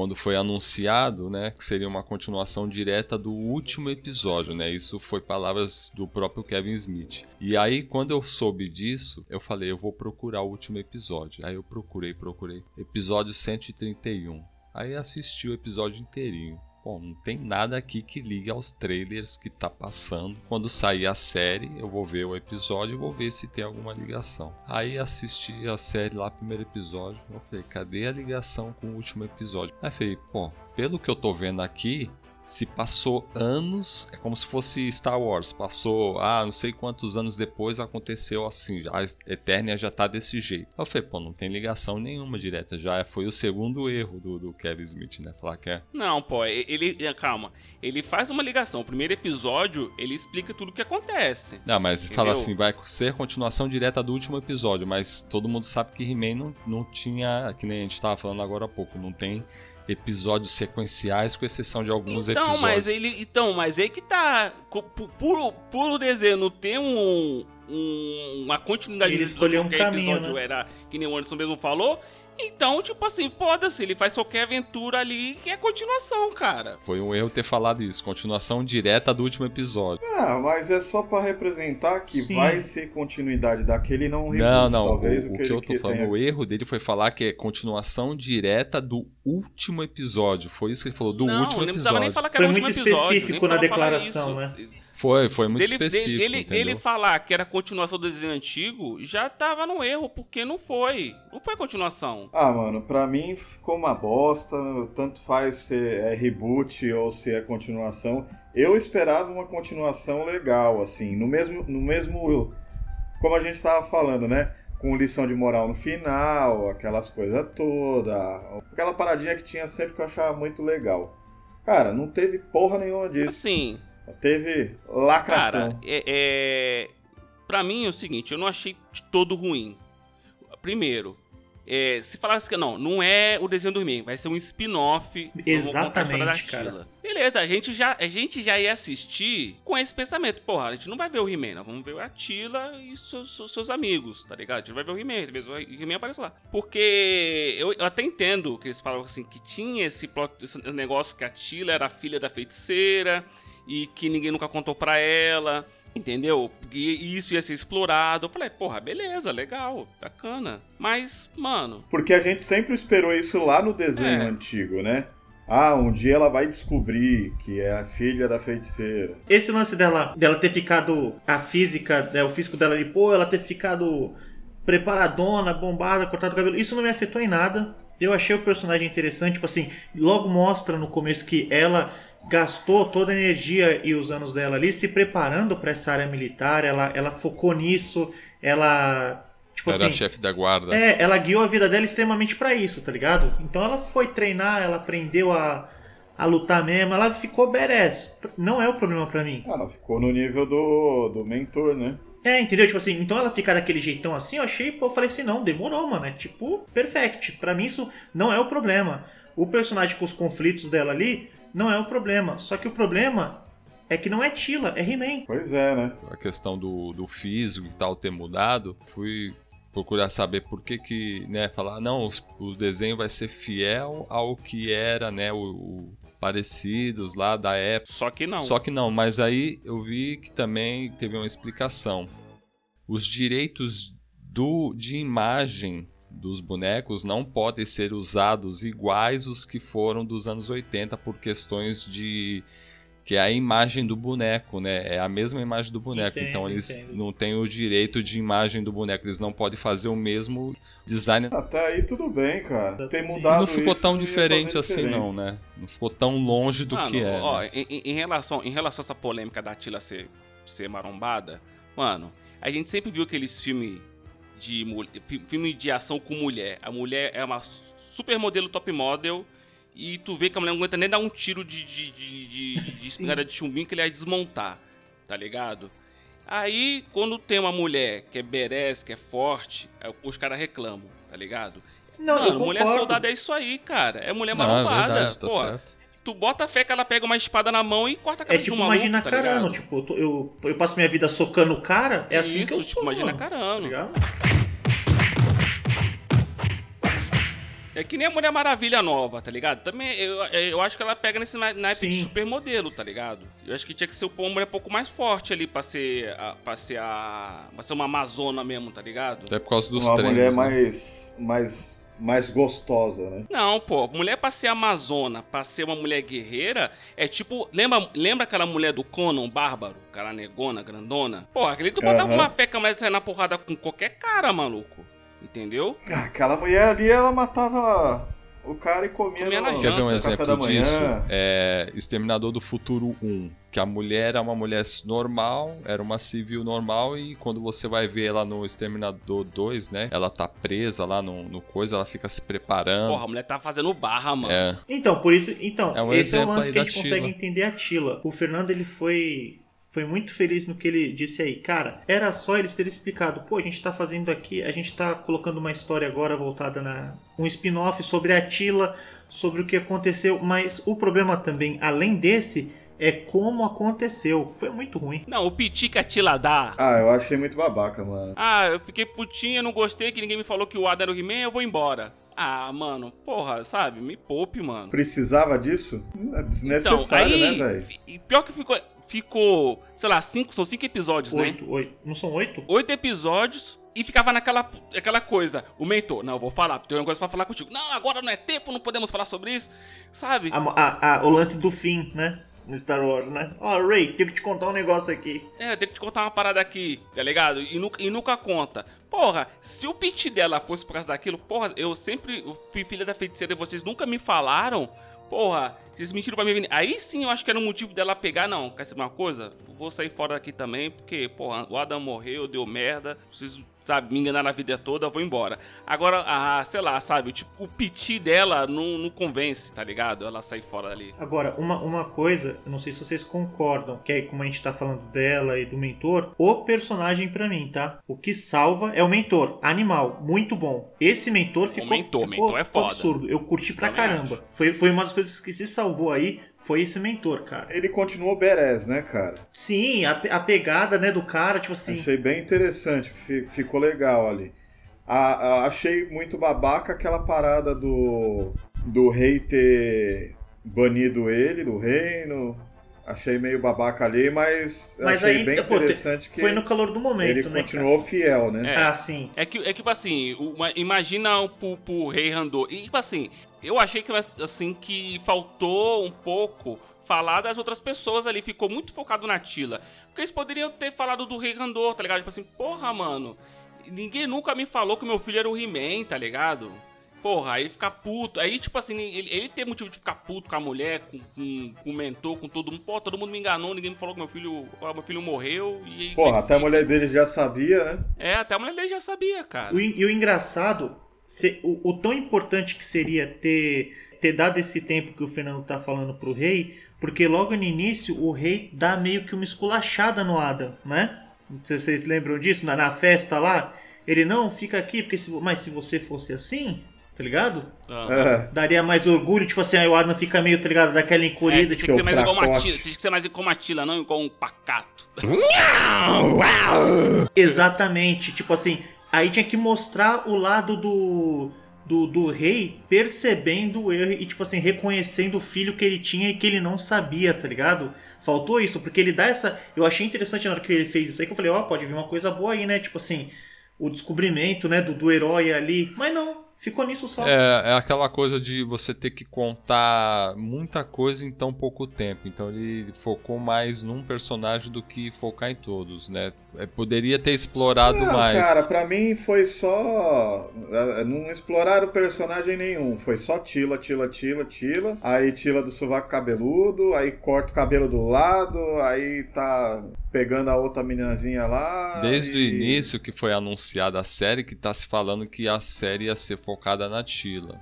Quando foi anunciado, né, que seria uma continuação direta do último episódio, né? Isso foi palavras do próprio Kevin Smith. E aí, quando eu soube disso, eu falei, eu vou procurar o último episódio. Aí eu procurei, procurei. Episódio 131. Aí assisti o episódio inteirinho. Bom, não tem nada aqui que ligue aos trailers que tá passando. Quando sair a série, eu vou ver o episódio e vou ver se tem alguma ligação. Aí assisti a série lá, primeiro episódio. Eu falei, cadê a ligação com o último episódio? Aí falei, pô, pelo que eu tô vendo aqui, se passou anos, é como se fosse Star Wars. Passou, ah, não sei quantos anos depois aconteceu assim. A Eternia já tá desse jeito. Eu falei, pô, não tem ligação nenhuma direta. Já foi o segundo erro do, do Kevin Smith, né? Falar que é. Não, pô, ele. Calma. Ele faz uma ligação. O primeiro episódio, ele explica tudo o que acontece. Não, mas Entendeu? fala assim, vai ser continuação direta do último episódio, mas todo mundo sabe que He-Man não, não tinha, que nem a gente tava falando agora há pouco, não tem episódios sequenciais, com exceção de alguns então, episódios. Mas ele, então, mas aí que tá. Puro, puro desenho, não tem um, um- uma continuidade Ele de escolheu um qualquer caminho, episódio né? era que nem o Anderson mesmo falou. Então, tipo assim, foda-se, ele faz qualquer aventura ali que é continuação, cara. Foi um erro ter falado isso. Continuação direta do último episódio. Ah, mas é só pra representar que Sim. vai ser continuidade daquele não reboot. Não, não. Talvez o, o, o que, que, eu tô falando, tenha- o erro dele foi falar que é continuação direta do último episódio. Foi isso que ele falou, do não, último nem precisava nem episódio. falar que Foi era o muito último episódio. específico na declaração, isso. Foi, foi muito dele, específico, dele, ele, entendeu? ele falar que era continuação do desenho antigo já tava no erro, porque não foi. Não foi continuação. Ah, mano, pra mim ficou uma bosta. Tanto faz se é reboot ou se é continuação. Eu esperava uma continuação legal, assim, no mesmo, no mesmo, como a gente estava falando, né? Com lição de moral no final, aquelas coisas todas, aquela paradinha que tinha sempre que eu achava muito legal. Cara, não teve porra nenhuma disso. Assim, Teve lacração. Cara, é, é... Pra mim é o seguinte, eu não achei de todo ruim. Primeiro, é, se falasse que não, não é o desenho do He-Man, vai ser um spin-off. Exatamente, cara. Tila. Beleza, a gente, já, a gente já ia assistir com esse pensamento. Porra, a gente não vai ver o He-Man, nós vamos ver a Tila e seus, seus- seus amigos, tá ligado? A gente vai ver o He-Man, talvez o He-Man apareça lá. Porque eu, eu até entendo que eles falam assim, que tinha esse, plot, esse negócio que a Tila era a filha da feiticeira e que ninguém nunca contou pra ela. Entendeu? E isso ia ser explorado. Eu falei, porra, beleza, legal, bacana. Mas, mano, Porque a gente sempre esperou isso lá no desenho É. antigo, né? Ah, um dia ela vai descobrir que é a filha da feiticeira. Esse lance dela, dela ter ficado. A física, né, o físico dela ali, pô, ela ter ficado preparadona, bombada, cortado o cabelo, isso não me afetou em nada. Eu achei o personagem interessante, tipo assim, logo mostra no começo que ela gastou toda a energia e os anos dela ali se preparando para essa área militar, ela, ela focou nisso, ela. Tipo Era assim, chefe da guarda. é, ela guiou a vida dela extremamente pra isso, tá ligado? Então ela foi treinar, ela aprendeu a, a lutar mesmo, ela ficou badass. Não é o problema pra mim. Ah, ficou no nível do, do mentor, né? É, entendeu? Tipo assim, então ela ficar daquele jeitão assim, eu achei, pô, eu falei assim, não, demorou, mano. É tipo, perfect. Pra mim isso não é o problema. O personagem com os conflitos dela ali não é o problema. Só que o problema é que não é Tila, é He-Man. Pois é, né? a questão do, do físico e tal ter mudado, fui procurar saber por que que, né, falar, não, os- o desenho vai ser fiel ao que era, né, o, o parecidos lá da época. só que não. Só que não, mas aí eu vi que também teve uma explicação. Os direitos do, de imagem dos bonecos não podem ser usados iguais os que foram dos anos 80 por questões de que é a imagem do boneco, né? É a mesma imagem do boneco. Entendo, então eles entendo. não têm o direito de imagem do boneco. Eles não podem fazer o mesmo design. Até aí tudo bem, cara. Tem E mudado não ficou isso, tão diferente assim, não, né? Não ficou tão longe do Mano, que é. ó, né? em, em- em relação, em relação a essa polêmica da Tila ser, ser marombada, mano, a gente sempre viu aqueles filmes de filme de ação com mulher. A mulher é uma super modelo top model e tu vê que a mulher não aguenta nem dar um tiro de, de, de, de, de <laughs> espingarda de chumbinho que ele ia desmontar, tá ligado? Aí, quando tem uma mulher que é berés, que é forte, é, os caras reclamam, tá ligado? Não, Mano, mulher soldado é isso aí, cara. É mulher Não, é marombada. verdade, tá Pô, certo. Tu bota fé que ela pega uma espada na mão e corta a É cabeça tipo, de um maluco, imagina tá carano. ligado? Tipo, eu, tô- eu, eu passo minha vida socando o cara, é assim Isso, que eu tipo, sou. imagina mano, tá carano. ligado? É que nem a Mulher Maravilha nova, tá ligado? Também eu, eu acho que ela pega nesse na- naipe de supermodelo, tá ligado? Eu acho que tinha que ser uma mulher um pouco mais forte ali pra ser, a, pra ser a. pra ser uma amazona mesmo, tá ligado? Até por causa dos Uma treinos. mulher né? mais, mais, mais gostosa, né? Não, pô, mulher pra ser amazona, pra ser uma mulher guerreira, é tipo. Lembra, lembra aquela mulher do Conan, bárbaro? Aquela negona, grandona? Pô, aquele tu botava Aham. uma fé que a mulher saia na porrada com qualquer cara, maluco. Entendeu? Ah, Aquela mulher ali, ela matava o cara e comia, Comia na no, Quer ver um exemplo disso? É Exterminador do Futuro 1. Que a mulher era uma mulher normal, era uma civil normal, e quando você vai ver ela no Exterminador 2, né? Ela tá presa lá no, no coisa, ela fica se preparando. Porra, a mulher tá fazendo barra, mano. é. Então, por isso. Então, É um esse é o exemplo lance que a gente consegue entender a Tila. O Fernando, ele foi. Foi muito feliz no que ele disse aí. Cara, era só eles terem explicado. Pô, a gente tá fazendo aqui, a gente tá colocando uma história agora voltada na, um spin-off sobre a Tila, sobre o que aconteceu, mas o problema também, além desse, é como aconteceu. Foi muito ruim. Não, o piti que a Tila dá. Ah, eu achei muito babaca, mano. Ah, eu fiquei putinha, não gostei, que ninguém me falou que o Adam era o He-Man, eu vou embora. Ah, mano, porra, sabe? Me poupe, mano. Precisava disso? É desnecessário, Então, aí, né, velho? e Pior que ficou, ficou, sei lá, cinco, são cinco episódios, né? Oito, oito. Não são oito? Oito episódios e ficava naquela aquela coisa. O mentor, não, eu vou falar, tem uma coisa pra falar contigo. Não, agora não é tempo, não podemos falar sobre isso, sabe? A- a- a- o lance do fim, né? No Star Wars, né? Ó, Ray, tenho que te contar um negócio aqui. É, tem que te contar uma parada aqui, tá ligado? E, nu- e nunca conta. Porra, se o pitch dela fosse por causa daquilo, porra, eu sempre fui filha da feiticeira e vocês nunca me falaram. Porra, vocês mentiram pra mim. Aí sim eu acho que era um motivo dela pegar, não. Quer saber uma coisa? Vou sair fora daqui também, porque, porra, o Adam morreu, deu merda. Vocês, sabe, me enganaram a vida toda, eu vou embora. Agora, ah, sei lá, sabe, tipo, o piti dela não, não convence, tá ligado? Ela sair fora dali. Agora, uma, uma coisa, eu não sei se vocês concordam, que aí como a gente tá falando dela e do mentor, o personagem pra mim, tá? O que salva é o mentor, animal, muito bom. Esse mentor ficou, mentor, ficou, mentor é foda. absurdo, eu curti pra Também caramba. Foi, foi uma das coisas que se salvou aí, foi esse mentor, cara. Ele continuou badass, né, cara? Sim, a, a pegada, né, do cara, tipo assim... Achei bem interessante, fi- ficou legal ali. A- a- achei muito babaca aquela parada do, do rei ter banido ele do reino. Achei meio babaca ali, mas, Mas achei aí, bem pô, te- interessante que foi no calor do momento, ele né, continuou fiel, né? É. Ah, sim. É que, é que, tipo assim, uma- imagina o pro, pro Rei Randor. E, tipo assim, eu achei que, assim, que faltou um pouco falar das outras pessoas ali. Ficou muito focado na Tila. Porque eles poderiam ter falado do Rei Randor, tá ligado? Tipo assim, porra, mano. Ninguém nunca me falou que meu filho era o He-Man, tá ligado? Porra, aí ficar puto. Aí, tipo assim, ele, ele tem motivo de ficar puto com a mulher, com, com, com o mentor, com todo mundo. Pô, todo mundo me enganou, ninguém me falou que meu filho, meu filho morreu. E, Porra, até a mulher dele já sabia, né? É, até a mulher dele já sabia, cara. E o engraçado, se- o, o tão importante que seria ter, ter dado esse tempo que o Fernando tá falando pro rei, porque logo no início o rei dá meio que uma esculachada no Adam, né? Não sei se vocês lembram disso, na, na festa lá. Ele não fica aqui, porque se, mas se você fosse assim, tá ligado? É. Daria mais orgulho, tipo assim, aí o Adam fica meio, tá ligado, daquela É, encolhida. você tipo, tinha que ser mais igual uma fracote. tila, você tinha que ser mais igual uma tila, não igual um pacato. Exatamente, tipo assim, aí tinha que mostrar o lado do, do, do rei percebendo o erro e, tipo assim, reconhecendo o filho que ele tinha e que ele não sabia, tá ligado? Faltou isso, porque ele dá essa. Eu achei interessante na hora que ele fez isso aí, que eu falei, ó, pode vir uma coisa boa aí, né? Tipo assim, o descobrimento, né, do, do herói ali. Mas não, ficou nisso só. É, é aquela coisa de você ter que contar muita coisa em tão pouco tempo. Então ele focou mais num personagem do que focar em todos, né? É, poderia ter explorado Não, mais. cara, pra mim foi só. é, Não exploraram personagem nenhum. Foi só Tila, Tila, Tila, Tila. Aí Tila do sovaco cabeludo. Aí corta o cabelo do lado. Aí tá pegando a outra meninazinha lá. Desde o e- início que foi anunciada a série, que tá se falando que a série ia ser focada na Tila.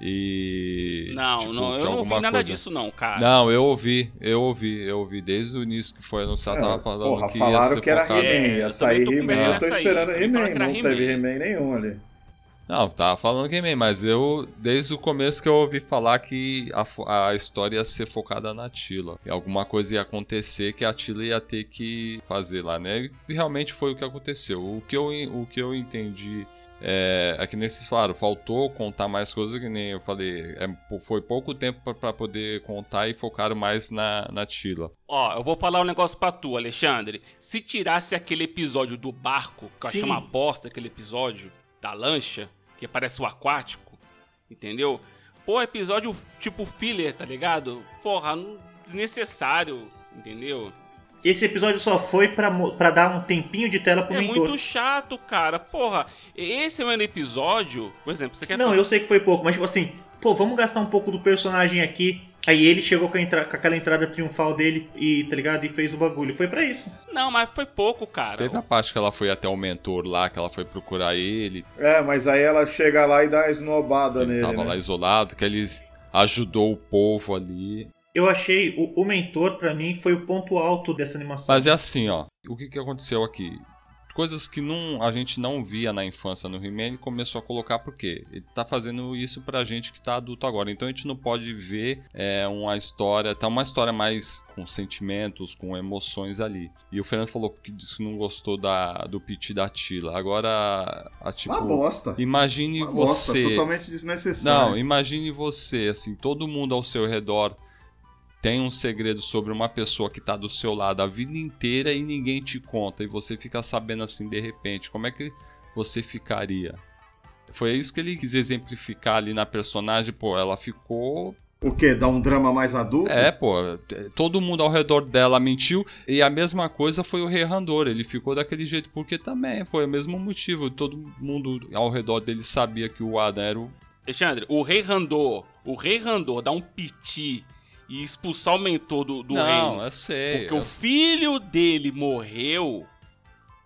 E. Não, tipo, não, eu não ouvi nada coisa- disso não, cara. Não, eu ouvi, eu ouvi, eu ouvi. Desde o início que foi anunciado, É, tava falando porra, que ia falaram ser que era focado. He-Man. É, ia sair He-Man. Eu tô esperando He-Man. Não teve He-Man. Nenhum ali. Não, tava falando que He-Man, mas eu, desde o começo que eu ouvi falar que a, a história ia ser focada na Tila. E alguma coisa ia acontecer que a Tila ia ter que fazer lá, né? E realmente foi o que aconteceu. O que eu, o que eu entendi é, é que nem vocês falaram, faltou contar mais coisas, que nem eu falei. é, foi pouco tempo pra- pra poder contar e focaram mais na, na Tila. Ó, eu vou falar um negócio pra tu, Alexandre. Se tirasse aquele episódio do barco, que eu achei Sim. uma bosta aquele episódio da lancha, que parece o aquático, entendeu? Pô, episódio tipo filler, tá ligado? Porra, não- desnecessário, entendeu? Esse episódio só foi pra dar um tempinho de tela pro É mentor. muito chato, cara. Porra, esse é um episódio, por exemplo, você quer Não, eu sei que foi pouco, mas tipo assim, pô, vamos gastar um pouco do personagem aqui. Aí ele chegou com, a entra- com aquela entrada triunfal dele e, tá ligado? E fez o bagulho. Foi pra isso. Não, mas foi pouco, cara. Teve a parte que ela foi até o mentor lá, que ela foi procurar ele, É, mas aí ela chega lá e dá a esnobada ele nele. tava né? lá isolado, que eles ajudou o povo ali. Eu achei o, o mentor, pra mim, foi o ponto alto dessa animação. Mas é assim, ó. O que, que aconteceu aqui? coisas que não, a gente não via na infância no He-Man, ele começou a colocar porque ele tá fazendo isso pra gente que tá adulto agora. Então a gente não pode ver é, uma história, tá uma história mais com sentimentos, com emoções ali. E o Fernando falou que disse que não gostou da, do pit da Tila. Agora, a, tipo, Uma bosta. imagine Uma bosta, você. totalmente desnecessário. Não, imagine você, assim, todo mundo ao seu redor tem um segredo sobre uma pessoa que tá do seu lado a vida inteira e ninguém te conta e você fica sabendo assim de repente. Como é que você ficaria? Foi isso que ele quis exemplificar ali na personagem, pô, ela ficou O quê? Dá um drama mais adulto? é, pô, todo mundo ao redor dela mentiu e a mesma coisa foi o Rei Randor. Ele ficou daquele jeito porque também foi o mesmo motivo. Todo mundo ao redor dele sabia que o Adam era o. Alexandre, o rei Randor, o rei Randor dá um piti e expulsar o mentor do, do Não, reino. eu sei. Porque eu- o filho dele morreu,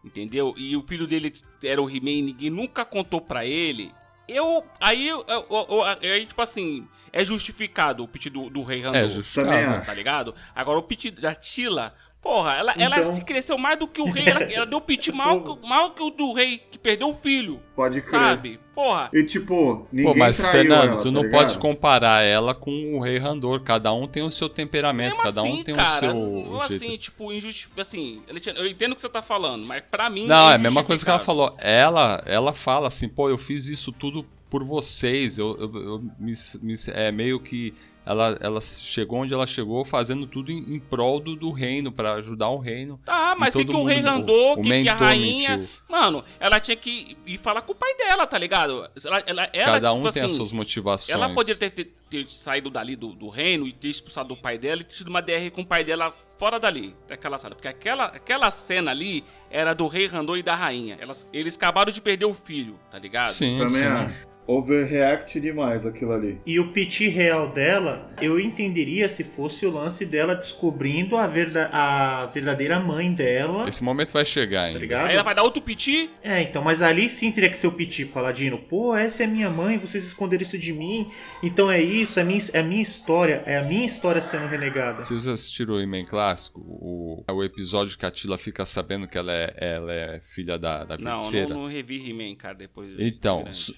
entendeu? E o filho dele era o He-Man e ninguém nunca contou pra ele. Eu. Aí, eu, eu- eu- aí tipo assim, é justificado o pit do, do rei Randor. É justificado. Tá ligado? Agora o pit da Tila. Porra, ela, ela Então- se cresceu mais do que o rei. Ela, ela deu pit <laughs> mal, que- mal que o do rei que perdeu o filho. Pode crer. Sabe? Porra. E tipo, ninguém Pô, mas traiu Fernando, ela, tu tá não ligado? pode comparar ela com o Rei Randor. Cada um tem o seu temperamento, Mesmo cada um assim, tem cara, o seu eu, jeito. assim, tipo, injusti... assim, eu entendo o que você tá falando, mas pra mim Não, é a mesma coisa que ela falou. Ela, ela fala assim, pô, eu fiz isso tudo por vocês. Eu, eu, eu me, me- é meio que ela, ela chegou onde ela chegou, fazendo tudo em, em prol do, do reino, pra ajudar o reino. Tá, mas E todo que o rei Randor, o que, que a rainha. mentiu. Mano, ela tinha que ir falar com o pai dela, tá ligado? Ela, ela, ela, Cada um tipo tem assim, as suas motivações. Ela poderia ter, ter- ter saído dali do, do reino e ter expulsado o pai dela e ter tido uma DR com o pai dela fora dali, daquela sala. Porque aquela, aquela cena ali era do rei Randor e da rainha. Elas, eles acabaram de perder o filho, tá ligado? Sim, Também sim. acho. Overreact demais aquilo ali. E o piti real dela, eu entenderia se fosse o lance dela descobrindo a, verda a verdadeira mãe dela, Esse momento vai chegar tá ligado? Aí ela vai dar outro piti. É, então, mas ali sim teria que ser o Piti Paladino. Pô, essa é minha mãe, vocês esconderam isso de mim. Então é isso, é a minha, é minha história, é a minha história sendo renegada. Vocês assistiram o He-Man clássico? O, o episódio que a Tila fica sabendo que ela é, ela é filha da, da Não, feiticeira? não, não revi He-Man, cara, depois. Então, grande.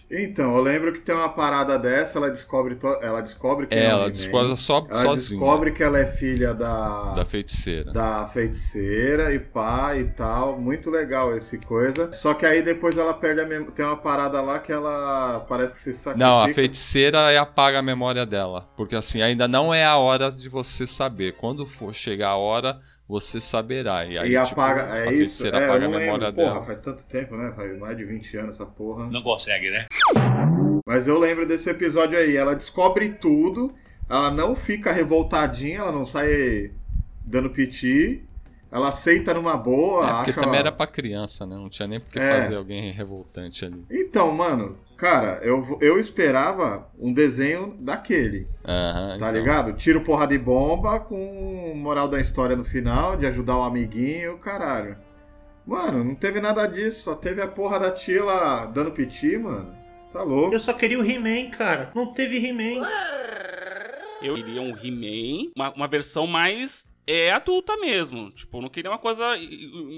Então, eu lembro que tem uma parada dessa, ela descobre, to- ela descobre que é, é ela descobre só, Ela sozinha descobre que ela é filha da, da feiticeira. da feiticeira e pá e tal. Muito legal esse coisa. Só que aí depois ela perde a memória. Tem uma parada lá que ela parece que se sacrifica. Não, a feiticeira é apaga a memória dela. Porque assim, ainda não é a hora de você saber. Quando for chegar a hora, você saberá. E aí, E tipo, apaga. a É isso. feiticeira É, apaga eu a memória lembro. Porra, dela. faz tanto tempo, né? Faz mais de 20 anos essa porra. Não consegue, né? Mas eu lembro desse episódio aí. Ela descobre tudo. Ela não fica revoltadinha, ela não sai dando piti. Ela aceita numa boa. É, porque acha também era pra criança, né? Não tinha nem por que É. fazer alguém revoltante ali. Então, mano, cara, eu, eu esperava um desenho daquele, Aham, tá então. ligado? Tiro porra de bomba com moral da história no final, de ajudar o amiguinho, caralho. Mano, não teve nada disso, só teve a porra da Tila dando piti, mano. Tá louco. Eu só queria o He-Man, cara. Não teve He-Man. Eu queria um He-Man, uma, uma versão mais é, adulta mesmo. Tipo, eu não queria uma coisa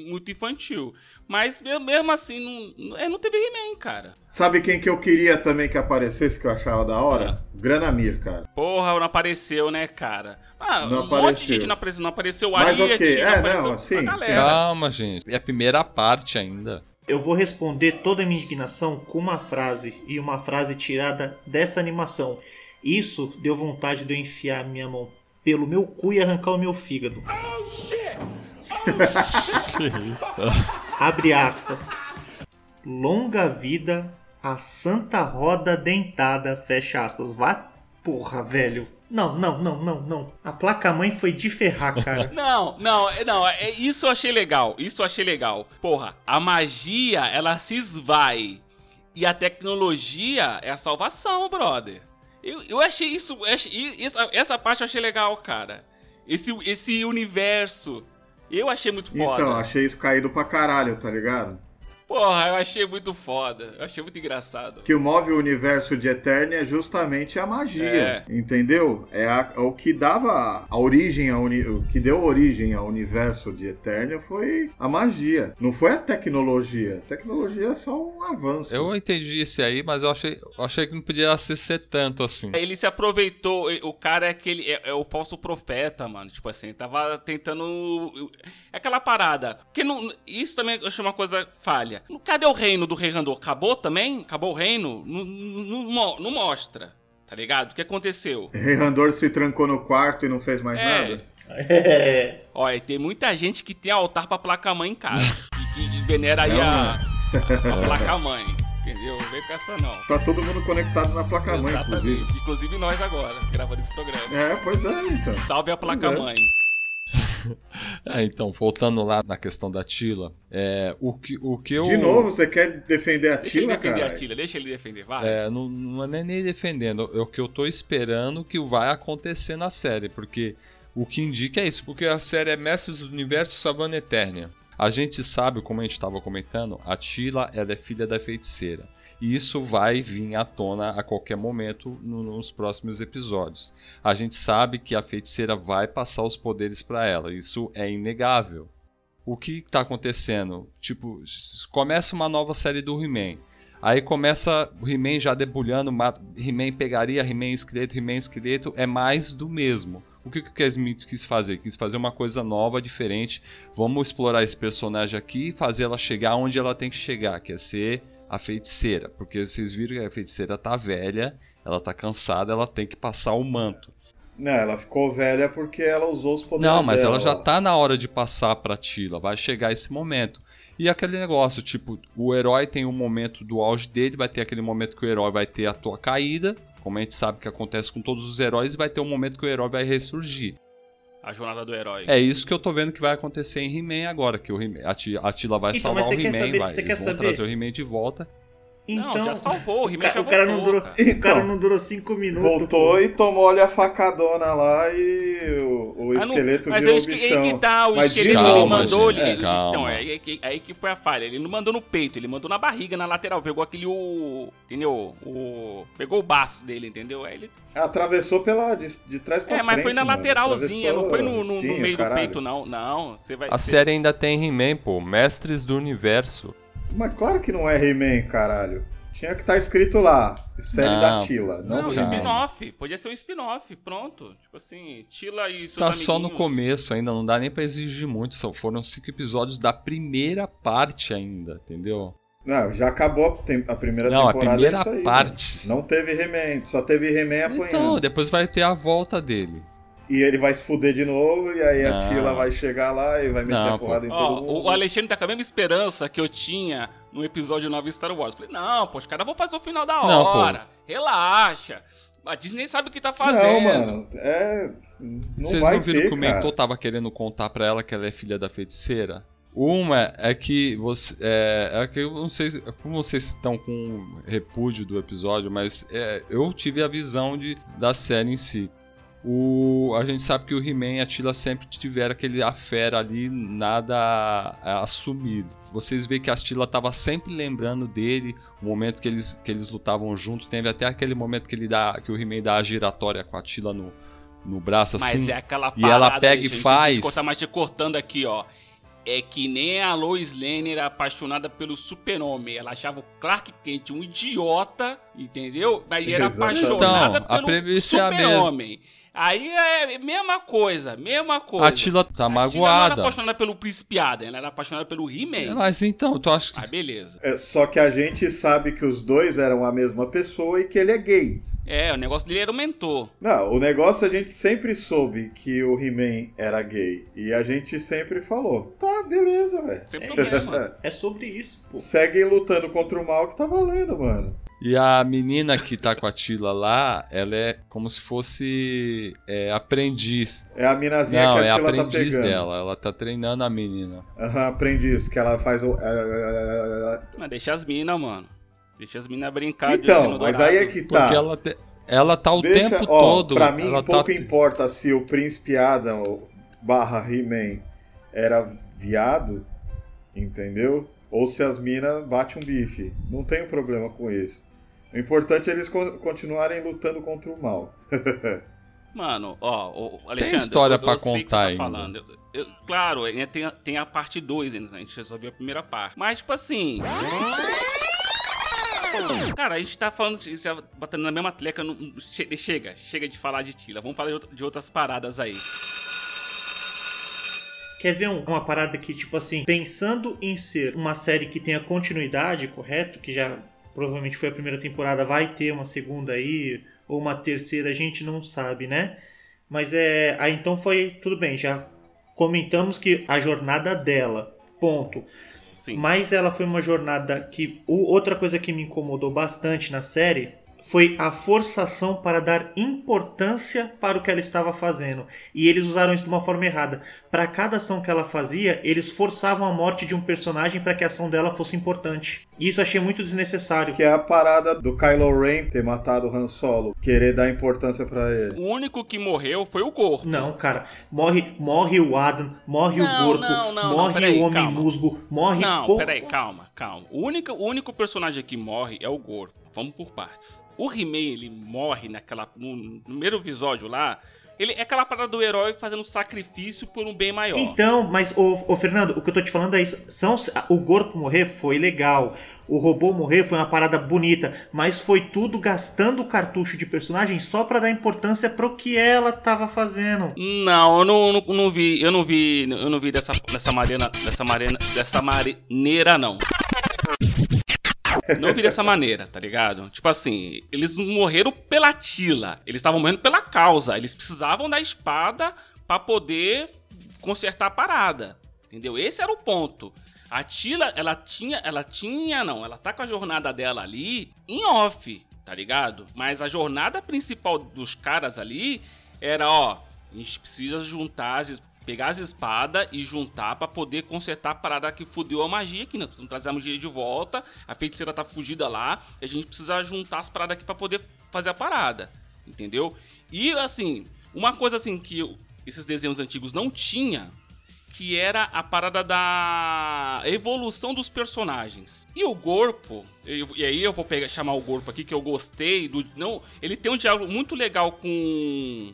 muito infantil. Mas me- mesmo assim, não, é, não teve He-Man, cara. Sabe quem que eu queria também que aparecesse, que eu achava da hora? Granamir, cara. Porra, não apareceu, né, cara? Ah, Não um monte de apareceu. gente não apareceu. Não apareceu o Mas Ariete, ok, não é, apareceu não, assim. Calma, gente. É a primeira parte ainda. Eu vou responder toda a minha indignação com uma frase. E uma frase tirada dessa animação. Isso deu vontade de eu enfiar a minha mão pelo meu cu e arrancar o meu fígado. Que <laughs> isso? Abre aspas. Longa vida a Santa Roda Dentada, fecha aspas. Vá, porra, velho. Não, não, não, não, não. A placa-mãe foi de ferrar, cara. <laughs> Não, não, não, é, isso eu achei legal, isso eu achei legal. Porra, a magia, ela se esvai. E a tecnologia é a salvação, brother. Eu, eu achei isso, eu achei- essa, essa parte eu achei legal, cara. Esse, esse universo, eu achei muito foda. Então, achei isso caído pra caralho, tá ligado? Porra, eu achei muito foda. Eu achei muito engraçado. que o move o universo de Eternia é justamente a magia, entendeu? É, a- é o que dava a origem, a uni- o que deu origem ao universo de Eternia foi a magia, não foi a tecnologia. A tecnologia é só um avanço. Eu entendi esse aí, mas eu achei, eu achei que não podia ser, ser tanto assim. Ele se aproveitou, o cara é aquele. É, é o falso profeta, mano. Tipo assim, tava tentando. É aquela parada. Porque não, isso também eu acho uma coisa falha. Cadê o reino do Rei Randor? Acabou também? Acabou o reino? Não, não, mo- não mostra. Tá ligado? O que aconteceu? <laughs> Rei Randor se trancou no quarto e não fez mais É. nada? É. Olha, tem muita gente que tem altar pra placa-mãe em casa. <laughs> e, que- venera aí a, a placa-mãe. Entendeu? Não vem com essa não. Tá todo mundo conectado na placa-mãe, inclusive. Inclusive nós agora, gravando esse programa. É, pois é, então. Salve a placa-mãe. É, <laughs> então, voltando lá na questão da Tila, é, o, que, o que eu. De novo, você quer defender a Deixa ele Tila, defender cara? a Tila, deixa ele defender, vai. É, não, não é nem- nem defendendo, é o que eu tô esperando que vai acontecer na série, porque o que indica é isso, porque a série é Mestres do Universo Savana Eternia. A gente sabe, como a gente estava comentando, a Tila ela é filha da feiticeira. E isso vai vir à tona a qualquer momento no- nos próximos episódios. A gente sabe que a feiticeira vai passar os poderes para ela, isso é inegável. O que está acontecendo? Tipo, começa uma nova série do He-Man. Aí começa o He-Man já debulhando, ma- He-Man pegaria, He-Man esqueleto, He-Man esqueleto, é mais do mesmo. O que, que o Kaz Smith quis fazer? Quis fazer uma coisa nova, diferente. Vamos explorar esse personagem aqui e fazer ela chegar onde ela tem que chegar, que é ser a feiticeira. Porque vocês viram que a feiticeira tá velha, ela tá cansada, ela tem que passar o manto. Não, ela ficou velha porque ela usou os poderes Não, mas dela ela já tá na hora de passar pra Tila, vai chegar esse momento. E aquele negócio, tipo, o herói tem um momento do auge dele, vai ter aquele momento que o herói vai ter a tua caída, como a gente sabe que acontece com todos os heróis, e vai ter um momento que o herói vai ressurgir. A jornada do herói. É isso que eu tô vendo que vai acontecer em He-Man agora, que o He a, Ti- a Tila vai Então, salvar o He-Man, você Eles quer vão saber? trazer o He-Man de volta. Então, Não, já salvou, o He-Man já o cara não durou, cara. <laughs> o cara Então. não durou cinco minutos. Voltou e tomou ali a facadona lá e o, o Ah, não, esqueleto mas virou é o bichão. aí que tá, o Mas esqueleto Calma, ele mandou. gente, ele- calma. Então, é aí, que- aí que foi a falha. Ele não mandou no peito, ele mandou na barriga, na lateral. Pegou aquele. O, entendeu? O, pegou o baço dele, entendeu? Aí ele. Atravessou pela, de, de trás pra É, frente. mas foi na mano. lateralzinha, não foi no, no- no Atravessou meio espinho, do caralho. peito, não. Não, você vai. A série ainda tem He-Man, pô. Mestres do Universo. Mas claro que não é He-Man, caralho. Tinha que estar escrito lá, série Não. da Tila. Não, Não, spin-off. Podia ser um spin-off, pronto. Tipo assim, Tila e seus Tá só no começo ainda, não dá nem pra exigir muito. Só foram cinco episódios da primeira parte ainda, entendeu? Não, já acabou a, tem- a primeira Não, a temporada. primeira é isso aí, parte. Não teve He-Man, só teve He-Man apanhando. Então, depois vai ter a volta dele. E ele vai se fuder de novo, e aí a Não. Tila vai chegar lá e vai meter Não, a porrada em Ó, todo mundo. o Alexandre tá com a mesma esperança que eu tinha no episódio 9 de Star Wars. Falei, não, pô, os caras vão fazer o final da Não, pô. hora. Relaxa. A Disney sabe o que tá fazendo. Não, mano, é. Não Vocês vai não viram ter, que o cara. mentor tava querendo contar pra ela que ela é filha da feiticeira? Uma é que você. É, é que eu não sei se- como vocês estão com repúdio do episódio, mas é, eu tive a visão de, da série em si. O, a gente sabe que o He-Man e a Tila sempre tiveram aquele afera ali, nada é, assumido. Vocês veem que a Tila tava sempre lembrando dele, o momento que eles, que eles lutavam junto. Teve até aquele momento que, ele dá, que o He-Man dá a giratória com a Tila no, no braço Mas assim. é aquela e ela parada, pega e gente, faz. Cortar, mas te cortando aqui, ó. É que nem a Lois Lane era apaixonada pelo super-homem. Ela achava o Clark Kent um idiota, entendeu? Mas era Exatamente. apaixonada Então, a pelo premissa é a mesma. super-homem. Aí é a mesma coisa, mesma coisa. A Tila tá A Tina não era magoada. apaixonada pelo Príncipe Adam, ela era apaixonada pelo He-Man. Mas então, tu acha que. Ah, beleza. É, só que a gente sabe que os dois eram a mesma pessoa e que ele é gay. É, o negócio dele era o mentor. Não, o negócio a gente sempre soube que o He-Man era gay. E a gente sempre falou: tá, beleza, velho. Sem problema. <laughs> É sobre isso, pô. Seguem lutando contra o mal que tá valendo, mano. E a menina que tá com a Tila lá, ela é como se fosse é, aprendiz. É a minazinha Não, que é a Tila tá aprendiz pegando. dela. Ela tá treinando a menina. Aham, aprendiz, que ela faz o. Mas deixa as minas, mano. Deixa as minas brincar de Então, mas aí é que tá. Porque ela, te- ela tá o Deixa- tempo ó, todo. Pra mim, ela pouco tá... importa se o Príncipe Adam barra He-Man era viado, entendeu? ou se as minas batem um bife. Não tenho problema com isso. O importante é eles co- continuarem lutando contra o mal. <laughs> Mano, ó, o Alexandre, história sei o que você contar tá ainda. falando. Eu- eu- claro, ainda tem, a- tem a parte 2 ainda, a gente resolveu a primeira parte. Mas, tipo assim. Cara, a gente tá falando, já batendo na mesma não- che- chega, chega de falar de Tila. Vamos falar de, outra- de outras paradas aí. Quer ver um- uma parada que, tipo assim, pensando em ser uma série que tenha continuidade, correto? Que já provavelmente foi a primeira temporada, vai ter uma segunda aí, ou uma terceira, a gente não sabe, né? Mas é. Aí então foi. Tudo bem, já comentamos que a jornada dela, ponto. Sim. Mas ela foi uma jornada que. Outra coisa que me incomodou bastante na série foi a forçação para dar importância para o que ela estava fazendo. E eles usaram isso de uma forma errada. Para cada ação que ela fazia, eles forçavam a morte de um personagem para que a ação dela fosse importante. E isso eu achei muito desnecessário. Que é a parada do Kylo Ren ter matado o Han Solo, querer dar importância pra ele. O único que morreu foi o Gordo. Não, cara, morre, morre o Adam, morre Não, o Gorko, não, não, não, morre peraí, o Homem calma. Musgo, morre Não, porra- peraí, calma, calma. O único, o único personagem que morre é o Gordo. Vamos por partes. O He-Man, ele morre naquela. No, primeiro episódio lá. Ele é aquela parada do herói fazendo sacrifício por um bem maior. Então, mas, ô, ô, Fernando, o que eu tô te falando é isso. São, o Gorko morrer foi legal. O robô morrer foi uma parada bonita. Mas foi tudo gastando cartucho de personagem só pra dar importância pro que ela tava fazendo. Não, eu não, não, não vi, eu não vi, eu não vi dessa, dessa maneira, dessa maneira, dessa maneira não. Não vi dessa maneira, tá ligado? Tipo assim, eles morreram pela Tila, eles estavam morrendo pela causa. Eles precisavam da espada pra poder consertar a parada. Entendeu? Esse era o ponto. A Tila, ela tinha, ela tinha, não, ela tá com a jornada dela ali em off, tá ligado? Mas a jornada principal dos caras ali era, ó, a gente precisa juntar, pegar as espadas e juntar pra poder consertar a parada que fudeu a magia aqui, né? Precisamos trazer a magia de volta, a feiticeira tá fugida lá, e a gente precisa juntar as paradas aqui pra poder fazer a parada, entendeu? E assim, uma coisa assim que esses desenhos antigos não tinha, que era a parada da evolução dos personagens. E o Gorpo, e aí eu vou pegar, chamar o Gorpo aqui que eu gostei do não, ele tem um diálogo muito legal com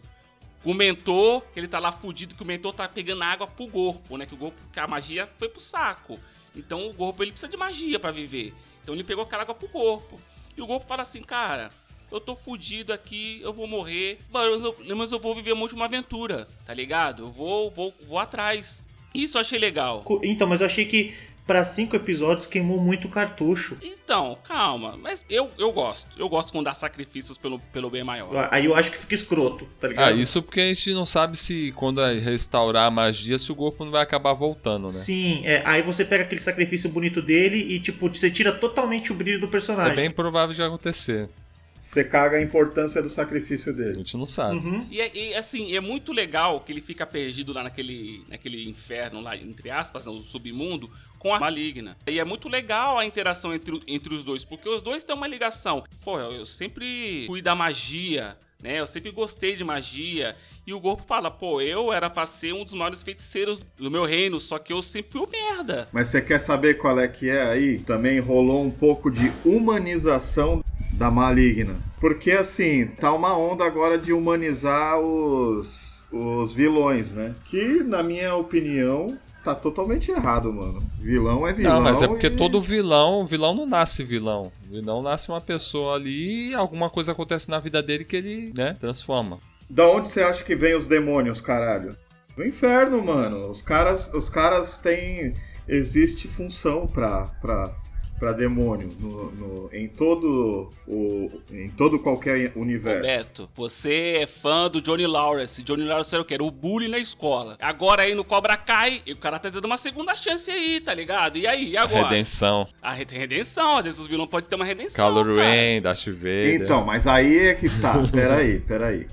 o mentor, que ele tá lá fudido, que o mentor tá pegando água pro Gorpo, né? Que o Gorpo, que a magia foi pro saco. Então o Gorpo ele precisa de magia pra viver. Então ele pegou aquela água pro Gorpo. E o Gorpo fala assim, cara, eu tô fudido aqui, eu vou morrer, mas eu, mas eu vou viver uma última aventura, tá ligado? Eu vou, vou, vou atrás. Isso eu achei legal. Então, mas eu achei que pra cinco episódios queimou muito cartucho. Então, calma, mas eu, eu gosto. Eu gosto quando dá sacrifícios pelo, pelo bem maior. Aí eu acho que fica escroto, tá ligado? Ah, isso porque a gente não sabe se quando é restaurar a magia, se o corpo não vai acabar voltando, né? Sim, é, aí você pega aquele sacrifício bonito dele e, tipo, você tira totalmente o brilho do É personagem. bem provável de acontecer. Você caga a importância do sacrifício A dele. gente não sabe. Uhum. E, é- e, assim, é muito legal que ele fica perdido lá naquele, naquele inferno lá, entre aspas, no submundo, com a maligna. E é muito legal a interação entre, entre os dois, porque os dois têm uma ligação. Pô, eu, eu sempre fui da magia, né? Eu sempre gostei de magia. E o Gorpo fala, pô, eu era pra ser um dos maiores feiticeiros do meu reino, só que eu sempre fui merda. Mas você quer saber qual é que é aí? Também rolou um pouco de humanização da maligna. Porque assim, tá uma onda agora de humanizar os, os vilões, né? Que, na minha opinião, tá totalmente errado, mano. Vilão é vilão. Não, mas é porque e- todo vilão, o vilão não nasce vilão. Vilão nasce uma pessoa ali e alguma coisa acontece na vida dele que ele, né, transforma. Da onde você acha que vem os demônios, caralho? Do inferno, mano. Os caras, os caras têm. Existe função pra, pra, pra demônio no, no- em todo o. em todo qualquer universo. Beto, você é fã do Johnny Lawrence. Johnny Lawrence era o quê? Era o bullying na escola. Agora aí no Cobra Kai, e o cara tá dando uma segunda chance aí, tá ligado? E aí, e agora? Redenção. A re- redenção, às vezes os vilões podem ter uma redenção. Cara. Ren, Darth Vader. Então, mas aí é que tá. <laughs> Peraí, peraí.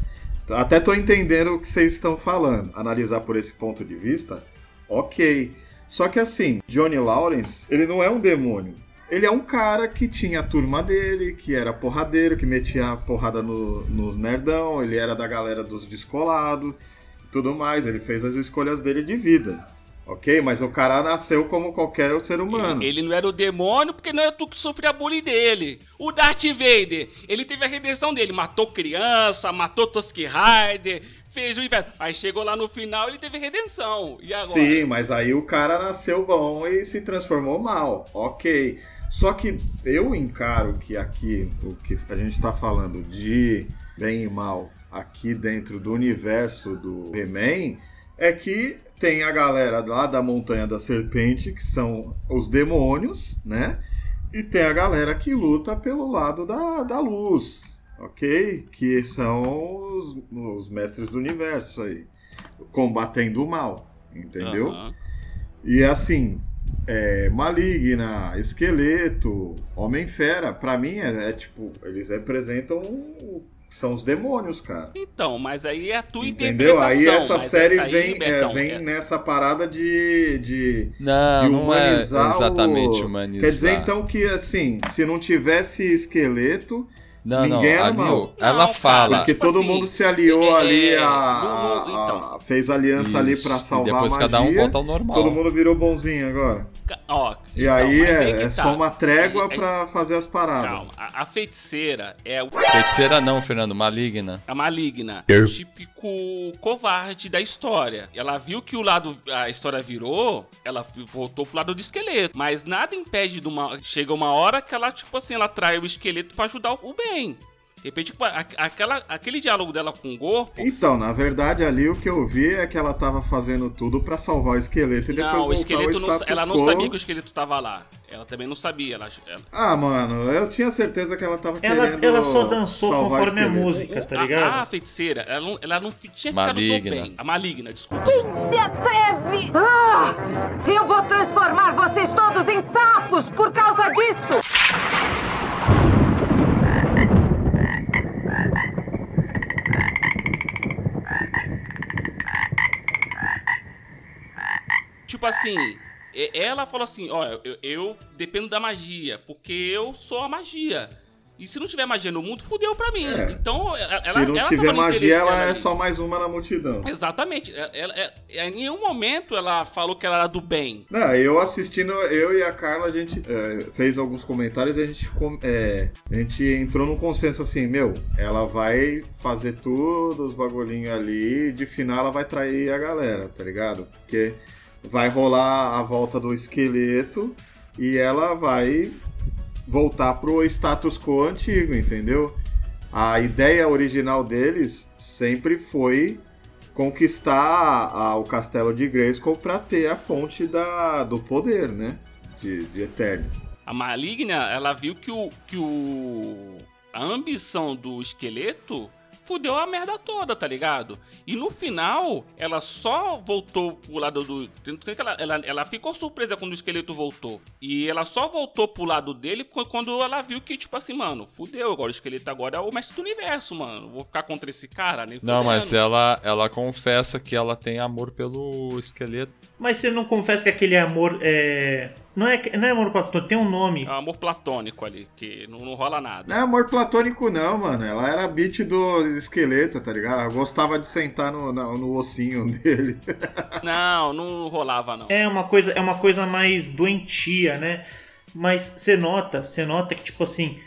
Até tô entendendo o que vocês estão falando. Analisar por esse ponto de vista, ok. Só que assim, Johnny Lawrence, ele não é um demônio. Ele é um cara que tinha a turma dele, que era porradeiro, que metia a porrada no- nos nerdão, ele era da galera dos descolados, tudo mais. Ele fez as escolhas dele de vida. Ok? Mas o cara nasceu como qualquer ser humano. Ele não era o demônio porque não era tu que sofria bullying dele. O Darth Vader, ele teve a redenção dele. Matou criança, matou Tusk Rider, fez o inferno. Aí chegou lá no final ele teve redenção. E agora? Sim, mas aí o cara nasceu bom e se transformou mal. Ok. Só que eu encaro que aqui, o que a gente tá falando de bem e mal aqui dentro do universo do He-Man, é que tem a galera lá da Montanha da Serpente, que são os demônios, né? E tem a galera que luta pelo lado da, da luz, ok? Que são os, os mestres do universo aí, combatendo o mal, entendeu? Aham. E assim, é, Maligna, Esqueleto, Homem-Fera, pra mim é, é tipo, eles representam. São os demônios, cara. Então, mas aí é a tua Entendeu? Aí essa série aí, vem, é, Betão, vem é- nessa parada de, de, Não, de não é humanizar exatamente o... humanizar. Quer dizer então que assim, se não tivesse esqueleto, Não, não, ninguém era ali, mal. ela Não, fala. porque tipo todo assim, mundo se aliou é, ali é, a, no- a- então. a- fez aliança ali Isso, pra e salvar depois a cada um magia. volta ao normal. Todo mundo virou bonzinho agora. Ó, E então, aí é, é tá. só uma trégua Aí- aí- pra fazer as paradas. Calma, a, a feiticeira é o Feiticeira não, Fernando, maligna. a maligna, Eu. típico covarde da história. Ela viu que o lado a história virou, ela voltou pro lado do esqueleto, mas nada impede de uma chega uma hora que ela tipo assim, ela trai o esqueleto pra ajudar o bem. De repente, tipo, aquela, aquele diálogo dela com o Gorpo. Então, na verdade, ali o que eu vi é que ela tava fazendo tudo pra salvar o esqueleto e depois Não, o esqueleto não, ela não sabia que o esqueleto tava lá. Ela também não sabia. Ela, ela- Ah, mano, eu tinha certeza que ela tava Ela, querendo ela só dançou conforme a música, tá ligado? A, feiticeira, ela não, ela não tinha ficado do Maligna. bem. A maligna, desculpa. Se atreve! Ah! Eu vou transformar vocês todos em sapos por causa disso! Tipo assim, ela falou assim: ó, eu, eu dependo da magia, porque eu sou a magia. E se não tiver magia no mundo, fudeu pra mim. É. Então, ela, Se não ela tiver magia, ela é ali. só mais uma na multidão. Exatamente. Ela, ela- ela- em nenhum momento ela falou que ela era do bem. Não, eu assistindo, eu e a Carla, a gente é, fez alguns comentários e a gente, é, a gente entrou num consenso assim, meu, ela vai fazer tudo, os bagulhinhos ali, e de final ela vai trair a galera, tá ligado? Porque vai rolar a volta do esqueleto e ela vai voltar pro status quo antigo, entendeu? A ideia original deles sempre foi conquistar a- o castelo de Grayskull pra ter a fonte da, do poder, né? De, de Eterno. A maligna, ela viu que o. que o. A ambição do esqueleto fudeu a merda toda, tá ligado? E no final, ela só voltou pro lado do. Ela, ela, ela ficou surpresa quando o esqueleto voltou. E ela só voltou pro lado dele qu- quando ela viu que, tipo assim, mano, fudeu. Agora o esqueleto agora é o mestre do universo, mano. Vou ficar contra esse cara, nem Não, mas ela, ela confessa que ela tem amor pelo esqueleto. Mas você não confessa que aquele amor é. Não é, não é amor platônico, tem um nome. É um amor platônico ali, que não, não rola nada. Não é amor platônico, não, mano. Ela era beat do esqueleto, tá ligado? Ela gostava de sentar no, no, no ossinho <laughs> dele. Não, não rolava, não. É uma coisa, é uma coisa mais doentia, né? Mas você nota, você nota que tipo assim,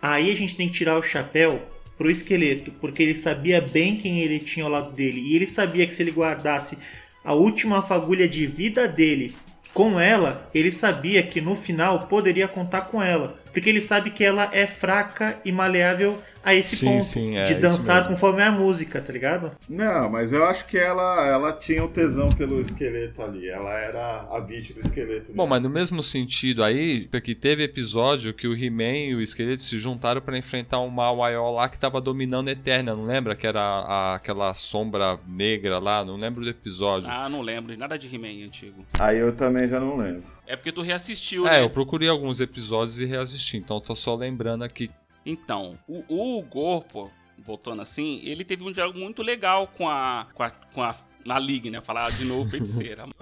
aí a gente tem que tirar o chapéu pro esqueleto, porque ele sabia bem quem ele tinha ao lado dele e ele sabia que se ele guardasse a última fagulha de vida dele com ela, ele sabia que no final poderia contar com ela, porque ele sabe que ela é fraca e maleável a esse Sim, ponto sim, é de dançar conforme a música, tá ligado? Não, mas eu acho que ela, ela tinha o tesão pelo esqueleto ali. Ela era a beat do esqueleto. Bom, mesmo. mas no mesmo sentido aí, que teve episódio que o He-Man e o esqueleto se juntaram pra enfrentar um mal maior lá que tava dominando a Eterna, não lembra? Que era a- aquela sombra negra lá, não lembro do episódio. Ah, não lembro nada de He-Man antigo. Aí eu também já não lembro. É porque tu reassistiu, É, né? eu procurei alguns episódios e reassisti, então eu tô só lembrando aqui. Então, o, o Gorpo, voltando assim, ele teve um diálogo muito legal com a. com a. com a maligna, falar de novo feiticeira. <laughs>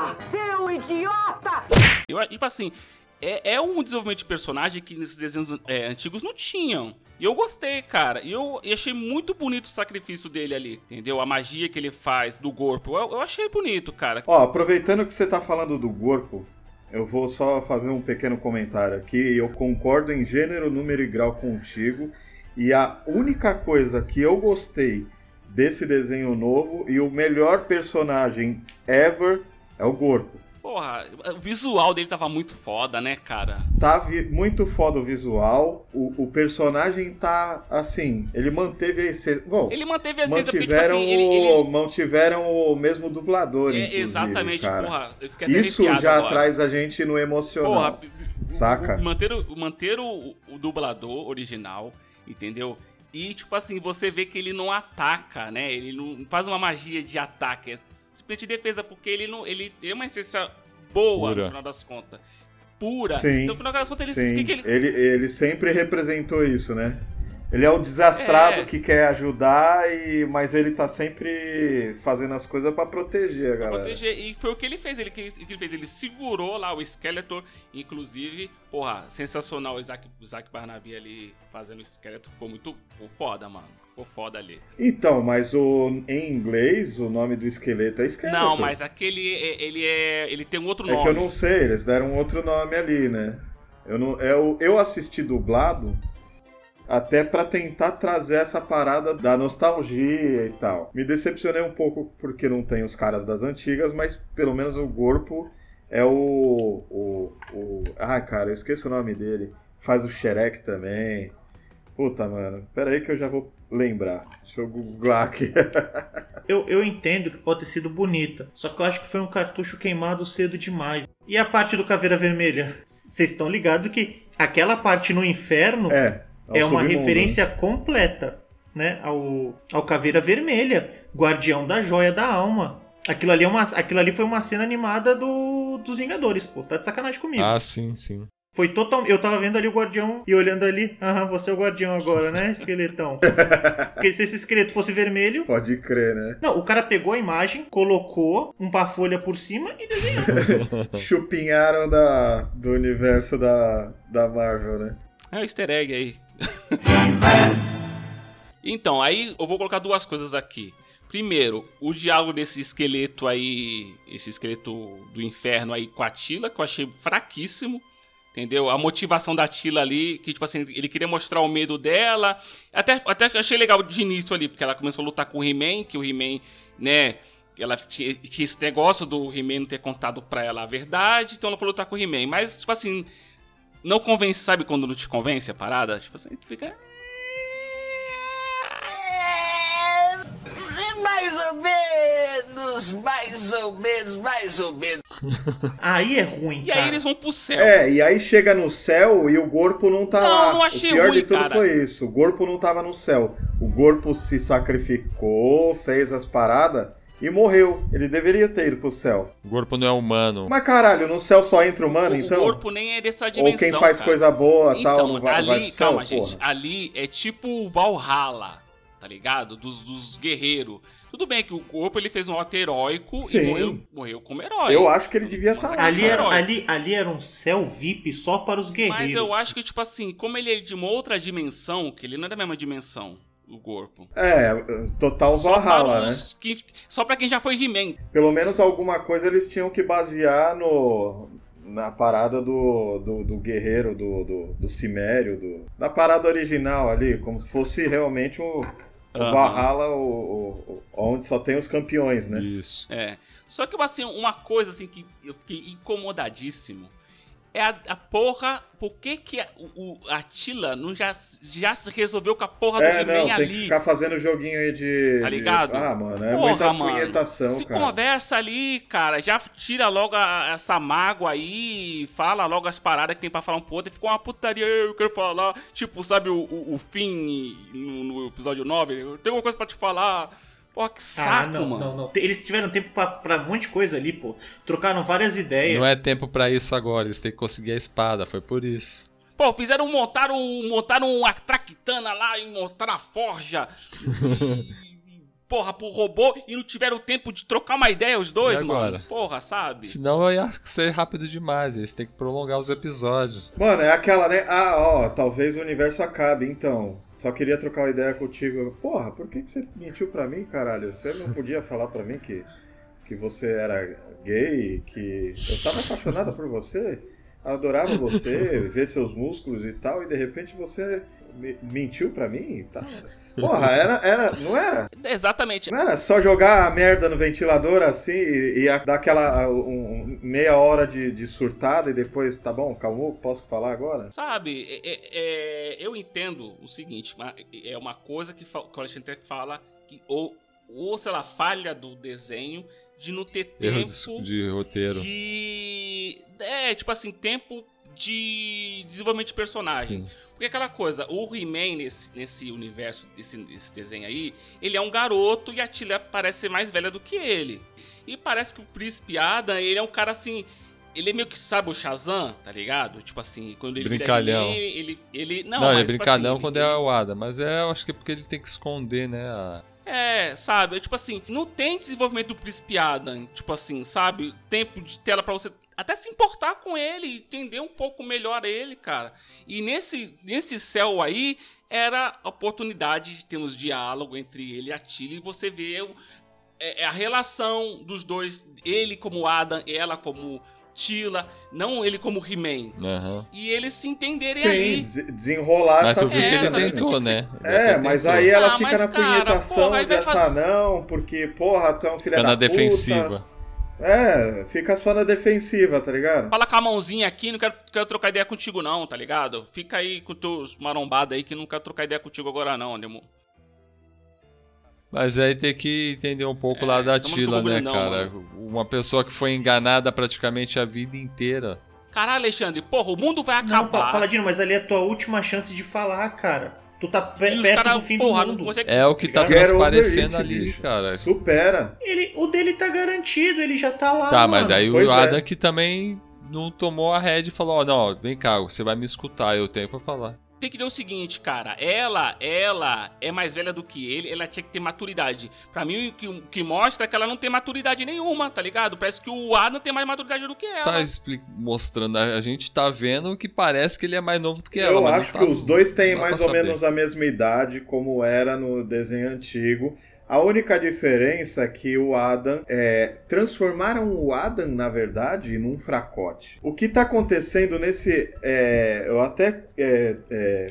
Ah, seu idiota! Eu, tipo assim, é, é um desenvolvimento de personagem que nesses desenhos é, antigos não tinham. E eu gostei, cara. E eu, eu achei muito bonito o sacrifício dele ali, entendeu? A magia que ele faz do corpo. Eu, eu achei bonito, cara. Ó, aproveitando que você tá falando do corpo, eu vou só fazer um pequeno comentário aqui. Eu concordo em gênero, número e grau contigo. E a única coisa que eu gostei desse desenho novo e o melhor personagem ever é o corpo. Porra, o visual dele tava muito foda, né, cara? Tá muito foda o visual. O, o personagem tá assim. Ele manteve a essência. Bom, Ele manteve a essência porque, tipo mantiveram, assim, ele. ele- o, mantiveram o mesmo dublador, é, exatamente, cara. porra. Eu fiquei até Isso já agora. traz a gente no emocional. Porra, saca? o- manter, o, manter o, o dublador original, entendeu? E, tipo assim, você vê que ele não ataca, né? Ele não faz uma magia de ataque. É simplesmente defesa, porque ele não. Ele é uma essência boa, Pura. no final das contas. Pura. Sim. Então, no final das contas, ele, Sim, o que que ele, ele, ele sempre representou isso, né? Ele é o desastrado É. que quer ajudar, e, mas ele tá sempre fazendo as coisas pra proteger a Pra galera. proteger. E foi o que ele fez. Ele, que ele fez. Ele segurou lá o Skeletor. Inclusive, porra, sensacional o Isaac, Isaac Barnaby ali fazendo o Skeletor. Ficou muito foda, mano. Ficou foda ali. Então, mas o, em inglês o nome do esqueleto é esqueleto. Não, mas aquele. é- Ele é. Ele tem um outro É nome. que eu não sei, eles deram outro nome ali, né? Eu, não, eu, eu assisti dublado até pra tentar trazer essa parada da nostalgia e tal. Me decepcionei um pouco porque não tem os caras das antigas, mas pelo menos o corpo é o. o, o ah, cara, eu esqueci o nome dele. Faz o Shrek também. Puta, mano. Pera aí que eu já vou lembrar. Deixa eu googlar aqui. <laughs> Eu, eu entendo que pode ter sido bonita, só que eu acho que foi um cartucho queimado cedo demais. E a parte do Caveira Vermelha? Vocês estão ligados que aquela parte no inferno é. é uma submundo, referência completa né, ao, ao Caveira Vermelha, Guardião da Joia da Alma. Aquilo ali, é uma, aquilo ali foi uma cena animada do, dos Vingadores, pô. Tá de sacanagem comigo. Ah, sim, sim. Foi total. Eu tava vendo ali o guardião e olhando ali. Aham, você é o guardião agora, né, esqueletão? <laughs> Porque se esse esqueleto fosse vermelho. Pode crer, né? Não, o cara pegou a imagem, colocou um pá folha por cima e desenhou. <laughs> Chupinharam da, do universo da, da Marvel, né? É o easter egg aí. <laughs> então, aí eu vou colocar duas coisas aqui. Primeiro, o diálogo desse esqueleto aí, esse esqueleto do inferno aí com a Tila, que eu achei fraquíssimo. Entendeu? A motivação da Tila ali, que tipo assim, ele queria mostrar o medo dela. Até, até achei legal de início ali, porque ela começou a lutar com o He-Man, que o He-Man, né, ela tinha, tinha esse negócio do He-Man não ter contado pra ela a verdade, então ela foi lutar com o He-Man. Mas, tipo assim, não convence, sabe quando não te convence a parada? Tipo assim, tu fica. Mais ou menos, mais ou menos, mais ou menos. <laughs> Aí é ruim, E aí eles vão pro céu. É, e aí chega no céu e o corpo não tá Não, lá. não achei o pior ruim, de tudo cara. foi isso. O corpo não tava no céu. O corpo se sacrificou, fez as paradas e morreu. Ele deveria ter ido pro céu. O corpo não é humano. Mas caralho, no céu só entra humano, o então? corpo nem é dessa dimensão. Ou quem faz cara. coisa boa tal, então, não vai, ali, vai pro céu, calma, porra. gente. Ali é tipo o Valhalla, ligado? Dos, dos guerreiros. Tudo bem que o corpo ele fez um ato heróico Sim. e morreu, morreu como herói. Eu acho que ele devia estar lá. Ali era, ali, ali era um céu VIP só para os guerreiros. Mas eu acho que, tipo assim, como ele é de uma outra dimensão, que ele não é da mesma dimensão, o corpo. É, total Valhalla, né? que- só pra quem já foi He-Man. Pelo menos alguma coisa eles tinham que basear no. Na parada do, do, do guerreiro, do, do, do cimério, do, na parada original ali, como se fosse realmente o, o. Valhalla, o, o- o- onde só tem os campeões, né? Isso. É. Só que, assim, uma coisa assim que eu fiquei incomodadíssimo é a, a porra. Por que, que a, o, o- a Tila não já, já se resolveu com a porra É, do não, He-Man tem ali? que ficar fazendo joguinho aí de. Tá de- ligado? Ah, mano, é Porra, muita punhetação, Se cara. conversa ali, cara, já tira logo a- essa mágoa aí, fala logo as paradas que tem pra falar um pro outro, e ficou uma putaria, eu quero falar, tipo, sabe o, o, o fim no, no episódio 9, eu tenho uma coisa pra te falar. Saco, Ah, não, mano. não, não. Eles tiveram tempo pra, pra um monte de coisa ali, pô. Trocaram várias ideias. Não é tempo pra isso agora, eles têm que conseguir a espada, foi por isso. Pô, fizeram, montaram, montaram uma traquitana lá e montaram a forja. Porra, pro robô e não tiveram tempo de trocar uma ideia os dois, agora? mano? Porra, sabe? Senão ia ser rápido demais. Eles têm que prolongar os episódios. Mano, é aquela, né? Ah, ó, talvez o universo acabe, então. Só queria trocar uma ideia contigo. Porra, por que, que você mentiu pra mim, caralho? Você não podia falar pra mim que, que você era gay, que eu tava apaixonada por você, adorava você, <laughs> ver seus músculos e tal, e de repente você me- mentiu pra mim e tal. Porra, era, era, não era? Exatamente. Não era só jogar a merda no ventilador assim e, e a- dar aquela um- meia hora de, de surtada e depois, tá bom, calmou, posso falar agora? Sabe, é- é- é, eu entendo o seguinte, é uma coisa que, o Alexandre fala que ou, ou, sei lá, falha do desenho de não ter Erro tempo de, de roteiro. de... É, tipo assim, tempo de desenvolvimento de personagem. Sim. Porque aquela coisa, o He-Man nesse, nesse universo, desse desenho aí, ele é um garoto e a Tilha parece ser mais velha do que ele. E parece que o Príncipe Adam, ele é um cara assim. Ele é meio que sabe o Shazam, tá ligado? Tipo assim, quando ele Brincalhão. He-Man, ele, ele. Não, Não, ele é mas, tipo brincalhão assim, quando ele- é o Ada, mas é, eu acho que é porque ele tem que esconder, né? a- É, sabe? É Tipo assim, não tem desenvolvimento do Príncipe Adam, tipo assim, sabe? Tempo de tela pra você até se importar com ele, entender um pouco melhor ele, cara. E nesse, nesse céu aí, era a oportunidade de termos diálogo entre ele e a Tilly, e você vê o- é, é a relação dos dois, ele como Adam, ela como Tila, não ele como He-Man. Aham. E eles se entenderem Sim, ali. des- desenrolar Mas essa tu viu que ele vida, tentou, né? Ele É, mas aí ela Ah, fica na cara, punhetação porra, aí vai dessa fazer- não, porque, porra, tu é um filho Fica da na puta. defensiva. É, fica só na defensiva, tá ligado? Fala com a mãozinha aqui, não quero, quero trocar ideia contigo não, tá ligado? Fica aí com teus marombados aí que não quero trocar ideia contigo agora não, Nemo. Mas aí tem que entender um pouco É, lá da Tila, né, não, cara? Uma pessoa que foi enganada praticamente a vida inteira. Caralho, Alexandre, porra, o mundo vai Não, acabar. Paladino, mas ali é a tua última chance de falar, cara. Tu tá pe- e perto cara, do fim porra, do mundo. consegue... É o que tá Get transparecendo it, ali, bicho. cara. Supera. Ele, o dele tá garantido, ele já tá lá. Tá, mano. mas aí Pois o é. Adam que também não tomou a head e falou, ó, não, vem cá, você vai me escutar, eu tenho pra falar. Tem que ter o seguinte, cara, ela, ela é mais velha do que ele, ela tinha que ter maturidade. Pra mim, o que, o que mostra é que ela não tem maturidade nenhuma, tá ligado? Parece que o Adam tem mais maturidade do que ela. Tá mostrando, a a gente tá vendo que parece que ele é mais novo do que ela. Eu acho tá- que os dois têm mais ou saber. menos a mesma idade, como era no desenho antigo. A única diferença é que o Adam. É, transformaram o Adam, na verdade, num fracote. O que tá acontecendo nesse. é, eu até. é, é,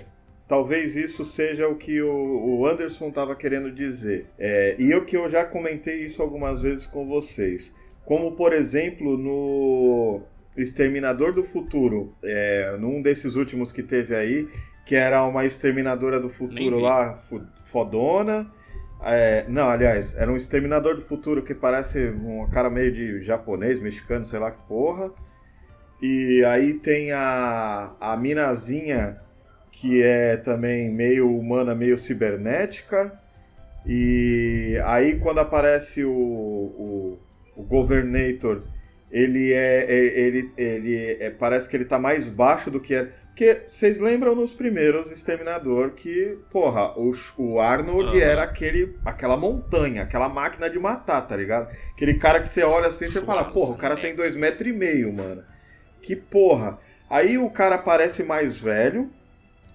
Talvez isso seja o que o, o Anderson estava querendo dizer. É, e eu que eu já comentei isso algumas vezes com vocês. Como, por exemplo, no Exterminador do Futuro, é, num desses últimos que teve aí, que era uma exterminadora do futuro lá, fodona. É, não, aliás, era um exterminador do futuro que parece um cara meio de japonês, mexicano, sei lá que porra. E aí tem a, a minazinha que é também meio humana, meio cibernética. E aí quando aparece o, o, o Governator, ele é. é- Ele, ele é- parece que ele tá mais baixo do que era. Porque vocês lembram nos primeiros Exterminador que, porra, o, o Arnold Aham. era aquele, aquela montanha, aquela máquina de matar, tá ligado? Aquele cara que você olha assim e você fala, porra, o cara tem dois metros e meio, mano. Que porra. Aí o cara parece mais velho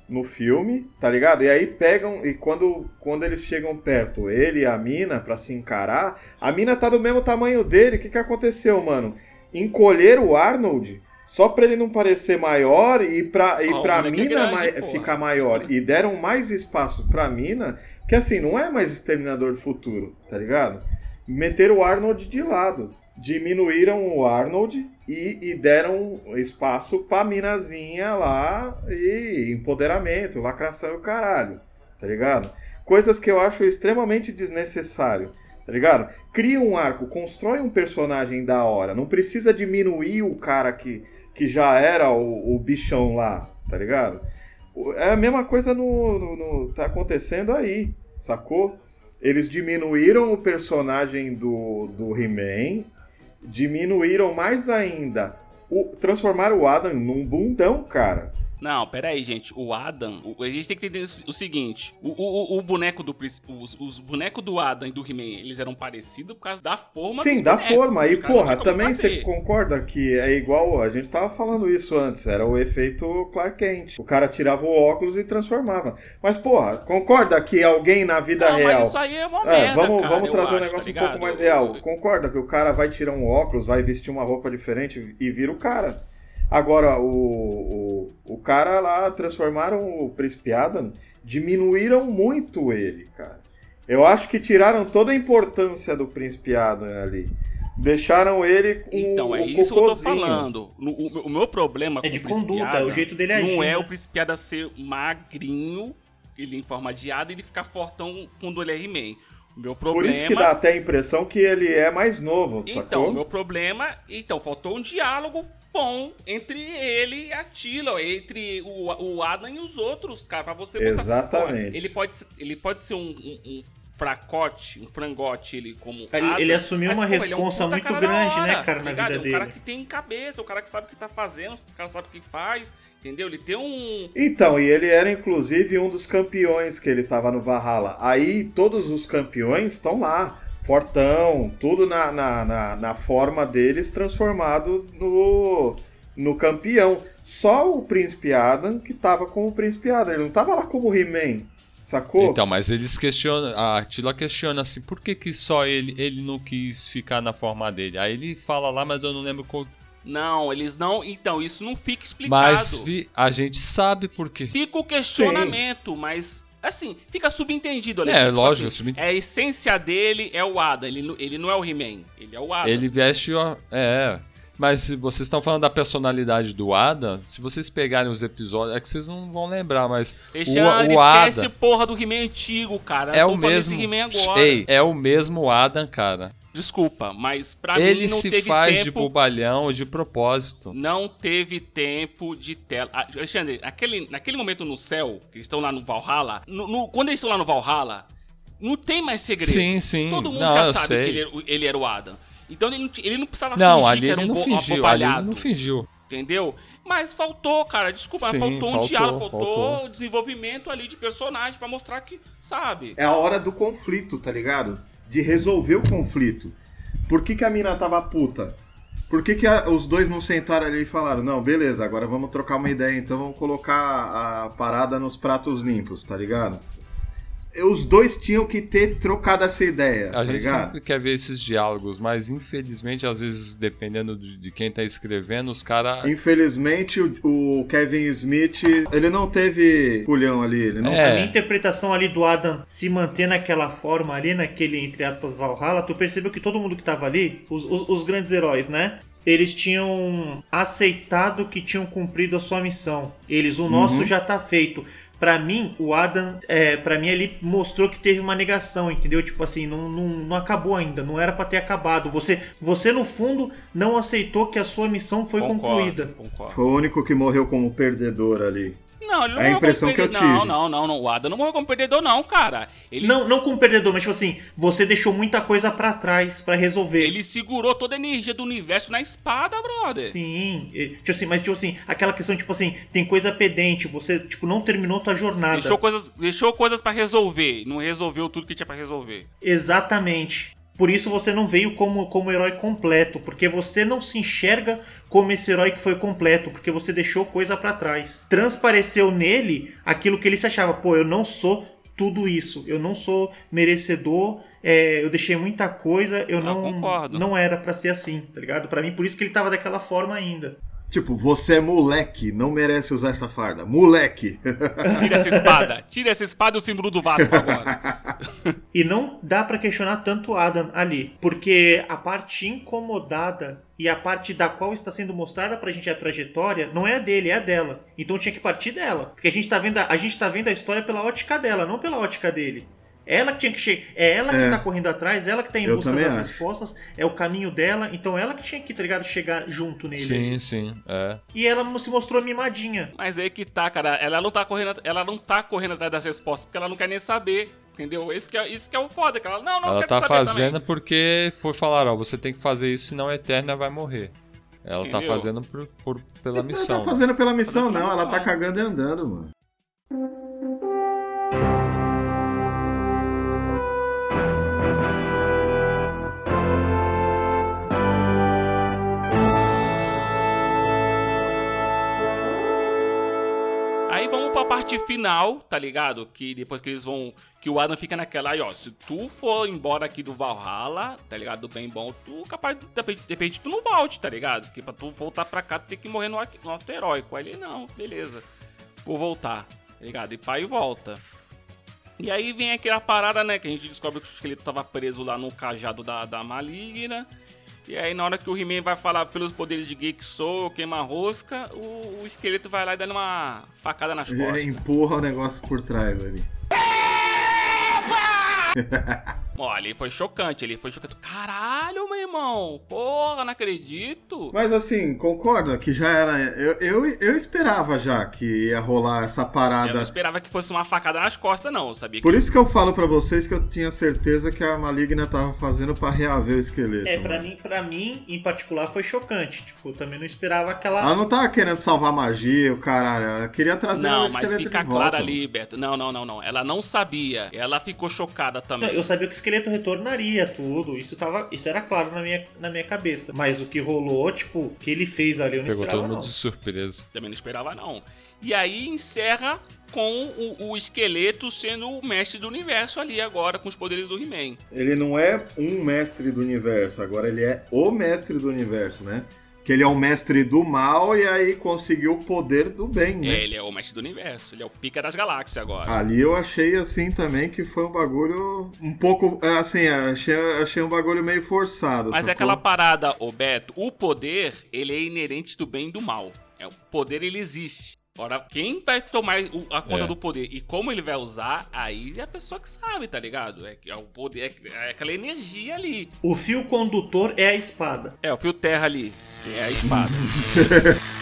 no filme, tá ligado? E aí pegam, e quando, quando eles chegam perto, ele e a mina, pra se encarar, a mina tá do mesmo tamanho dele. O que que aconteceu, mano? Encolheram o Arnold só pra ele não parecer maior e pra, e Ah, o pra é mina grande, mai- porra. ficar maior. E deram mais espaço pra mina, que assim, não é mais Exterminador do Futuro, tá ligado? Meteram o Arnold de lado. Diminuíram o Arnold e, e deram espaço pra minazinha lá e empoderamento, lacração e o caralho, tá ligado? Coisas que eu acho extremamente desnecessário, tá ligado? Cria um arco, constrói um personagem da hora, não precisa diminuir o cara que, que já era o, o bichão lá, tá ligado? É a mesma coisa no, no, no- tá acontecendo aí, sacou? Eles diminuíram o personagem do, do He-Man, diminuíram mais ainda, o, transformaram o Adam num bundão, cara. Não, pera aí, gente. O Adam, o- a gente tem que entender o seguinte: o, o, o- boneco do os, os bonecos do Adam e do He-Man, eles eram parecidos por causa da forma Sim, da bonecos. forma. E, porra, também você concorda que é igual. A gente tava falando isso antes. Era o efeito Clark Kent. O cara tirava o óculos e transformava. Mas, porra, concorda que alguém na vida Não, mas real. isso aí é uma É, merda, vamos, cara, vamos trazer um acho, negócio tá um pouco mais real. Concorda que o cara vai tirar um óculos, vai vestir uma roupa diferente e vira o cara. Agora, o, o, o cara lá transformaram o Príncipe Adam, diminuíram muito ele, cara. Eu acho que tiraram toda a importância do Príncipe Adam ali. Deixaram ele com Então, é o isso que eu tô cocôzinho. falando. O, meu- o meu problema É com de o Príncipe conduta, Adam é o jeito dele agir, Não é né? o Príncipe Adam ser magrinho, ele em forma de Adam, e ele ficar fortão fundo ele é He-Man. O meu problema... Por isso que dá até a impressão que ele é mais novo, Então, sacou? o meu problema... Então, faltou um diálogo bom entre ele e a Tila, entre o, o Adam e os outros, cara, pra você botar- Exatamente. Pô, ele, pode, ser- ele pode ser um, um, um fracote, um frangote, ele como Ele- Adam, ele assumiu mas, uma pô, ele é um responsa muito cara grande, né, hora, cara, tá na vida É um cara dele. que tem cabeça, o cara que sabe o que tá fazendo, o cara sabe o que faz, entendeu? Ele tem um... Então, e ele era inclusive um dos campeões que ele tava no Valhalla. Aí todos os campeões estão lá, fortão, tudo na, na, na, na forma deles transformado no, no campeão. Só o Príncipe Adam que tava como o Príncipe Adam, ele não tava lá como He-Man, sacou? Então, mas eles questionam. A Tila questiona assim, por que, que só ele, ele não quis ficar na forma dele? Aí ele fala lá, mas eu não lembro qual. Não, eles não... Então, isso não fica explicado. Mas vi- a gente sabe por quê. Fica o questionamento, mas... Assim, fica subentendido ali. É, Tipo lógico, assim, subent- é A essência dele é o Adam. Ele, não- ele não é o He-Man. Ele é o Adam. Ele veste. ó, É. Mas se vocês estão falando da personalidade do Adam, se vocês pegarem os episódios, é que vocês não vão lembrar, mas o, o esquece Adam porra do He-Man antigo, cara. é o mesmo. Ei, é o mesmo Adam, cara. Desculpa, mas pra Ele mim não se teve faz de bobalhão de propósito. Não teve tempo de tela. Ah, Alexandre, naquele, naquele momento no céu, que eles estão lá no Valhalla, no- no- quando eles estão lá no Valhalla, não tem mais segredo. Sim, sim. Todo mundo Não, já eu sabe sei. que ele, era o- ele era o Adam. Então ele ele não precisava Não, fingir ali que era ele um não bo- fingiu. Ali ele não fingiu. Entendeu? Mas faltou, cara. Desculpa, Sim, faltou um faltou, diálogo, faltou, faltou. desenvolvimento ali de personagem pra mostrar que, sabe? É a hora do conflito, tá ligado? De resolver o conflito. Por que, que a mina tava puta? Por que, que a- os dois não sentaram ali e falaram, não, beleza, agora vamos trocar uma ideia, então vamos colocar a parada nos pratos limpos, tá ligado? Os dois tinham que ter trocado essa ideia, A tá gente ligado? sempre quer ver esses diálogos, mas infelizmente, às vezes, dependendo de, de quem tá escrevendo, os caras. Infelizmente, o, o Kevin Smith, ele não teve culhão ali, ele não É. A minha interpretação ali do Adam se manter naquela forma ali, naquele, entre aspas, Valhalla, tu percebeu que todo mundo que tava ali, os, os, os grandes heróis, né? Eles tinham aceitado que tinham cumprido a sua missão. Eles, o nosso Uhum. já tá feito. Pra mim, o Adam, é, para mim, ele mostrou que teve uma negação, entendeu? Tipo assim, não, não, não acabou ainda, não era pra ter acabado. Você, você, no fundo, não aceitou que a sua missão foi Concordo, concluída. Concordo. Foi o único que morreu como perdedor ali. Não, ele não É a morreu impressão como que eu perdedor. Não, tive. não, não, não. O Adam não morreu como perdedor, não, cara. Ele, Não, não como perdedor, mas tipo assim, você deixou muita coisa pra trás pra resolver. ele segurou toda a energia do universo na espada, brother. Sim, tipo assim, mas tipo assim, aquela questão, tipo assim, tem coisa pendente, você, tipo, não terminou tua jornada. Deixou coisas, deixou coisas para resolver. Não resolveu tudo que tinha pra resolver. Exatamente. Por isso você não veio como, como herói completo, porque você não se enxerga como esse herói que foi completo, porque você deixou coisa pra trás. Transpareceu nele aquilo que ele se achava, pô, eu não sou tudo isso, eu não sou merecedor, é, eu deixei muita coisa, eu Ah, não concordo. não era pra ser assim, tá ligado? Pra mim, por isso que ele tava daquela forma ainda. Tipo, você é moleque, não merece usar essa farda. Moleque! <laughs> Tira essa espada. Tira essa espada e o símbolo do Vasco agora. <laughs> E não dá pra questionar tanto Adam ali, porque a parte incomodada e a parte da qual está sendo mostrada pra gente a trajetória não é a dele, é a dela. Então tinha que partir dela, porque a gente tá vendo a, a gente tá vendo a história pela ótica dela, não pela ótica dele. Ela que tinha que chegar, é ela que É. tá correndo atrás, ela que tá em Eu busca das acho. respostas, é o caminho dela, então ela que tinha que, tá ligado, chegar junto nele. Sim, sim. É. E ela se mostrou mimadinha. Mas aí que tá, cara. Ela não tá correndo, ela não tá correndo atrás das respostas, porque ela não quer nem saber. Entendeu? Isso que é, isso que é o foda, que ela não, não Ela tá saber fazendo também. porque foi falar, ó, você tem que fazer isso, senão a Eterna vai morrer. Ela tá Entendeu? fazendo por, por- pela Ela missão. tá fazendo pela missão, pela não. Ela tá cagando e andando, mano. Pra parte final, tá ligado? Que depois que eles vão. Que o Adam fica naquela aí, ó. Se tu for embora aqui do Valhalla, tá ligado? Do bem bom, tu capaz de de repente, tu não volte, tá ligado? Porque pra tu voltar pra cá, tu tem que morrer no, no ato heróico. Aí ele, não, beleza. Vou voltar, tá ligado? E pai volta. E aí vem aquela parada, né? Que a gente descobre que o esqueleto tava preso lá no cajado da, da maligna. E aí, na hora que o He-Man vai falar pelos poderes de gay que sou, queima rosca, o, o esqueleto vai lá e dando uma facada nas Ele costas. empurra o negócio por trás ali. <laughs> Olha, ele foi chocante, ele foi chocante. Caralho, meu irmão! Porra, não acredito! Mas assim, concorda que já era. Eu, eu, eu esperava já que ia rolar essa Eu não parada. esperava que fosse uma facada nas costas, não. Eu sabia que. Por isso que eu falo pra vocês que eu tinha certeza que a maligna tava fazendo pra reaver o esqueleto. É, pra mano. mim, pra mim, em particular, foi chocante. Tipo, eu também não esperava aquela. Ela não tava querendo salvar magia, o caralho. Ela queria trazer o Não, mas esqueleto fica de volta. claro ali, Beto. Não, não, não, não. Ela não sabia. Ela ficou chocada Não, também. eu sabia que o esqueleto retornaria, tudo. Isso, tava, isso era claro na minha, na minha cabeça. Mas o que rolou, tipo, o que ele fez ali, eu não Pegou esperava, todo mundo não. de surpresa. Também não esperava, não. E aí encerra com o, o esqueleto sendo o mestre do universo ali agora, com os poderes do He-Man. Ele não é um mestre do universo, agora ele é o mestre do universo, né? Que ele é o mestre do mal e aí conseguiu o poder do bem, né? É, ele é o mestre do universo. Ele é o pica das galáxias agora. Ali eu achei assim também que foi um bagulho um pouco. é, Assim, achei, achei um bagulho meio forçado. Mas é aquela parada, ô Beto, o poder, ele é inerente do bem e do mal. É, o poder, ele existe. Ora, quem vai tomar o- a conta É. do poder e como ele vai usar, aí é a pessoa que sabe, tá ligado? É, que é o poder, é, é aquela energia ali. O fio condutor é a espada. É, o fio terra ali, é a espada. <laughs>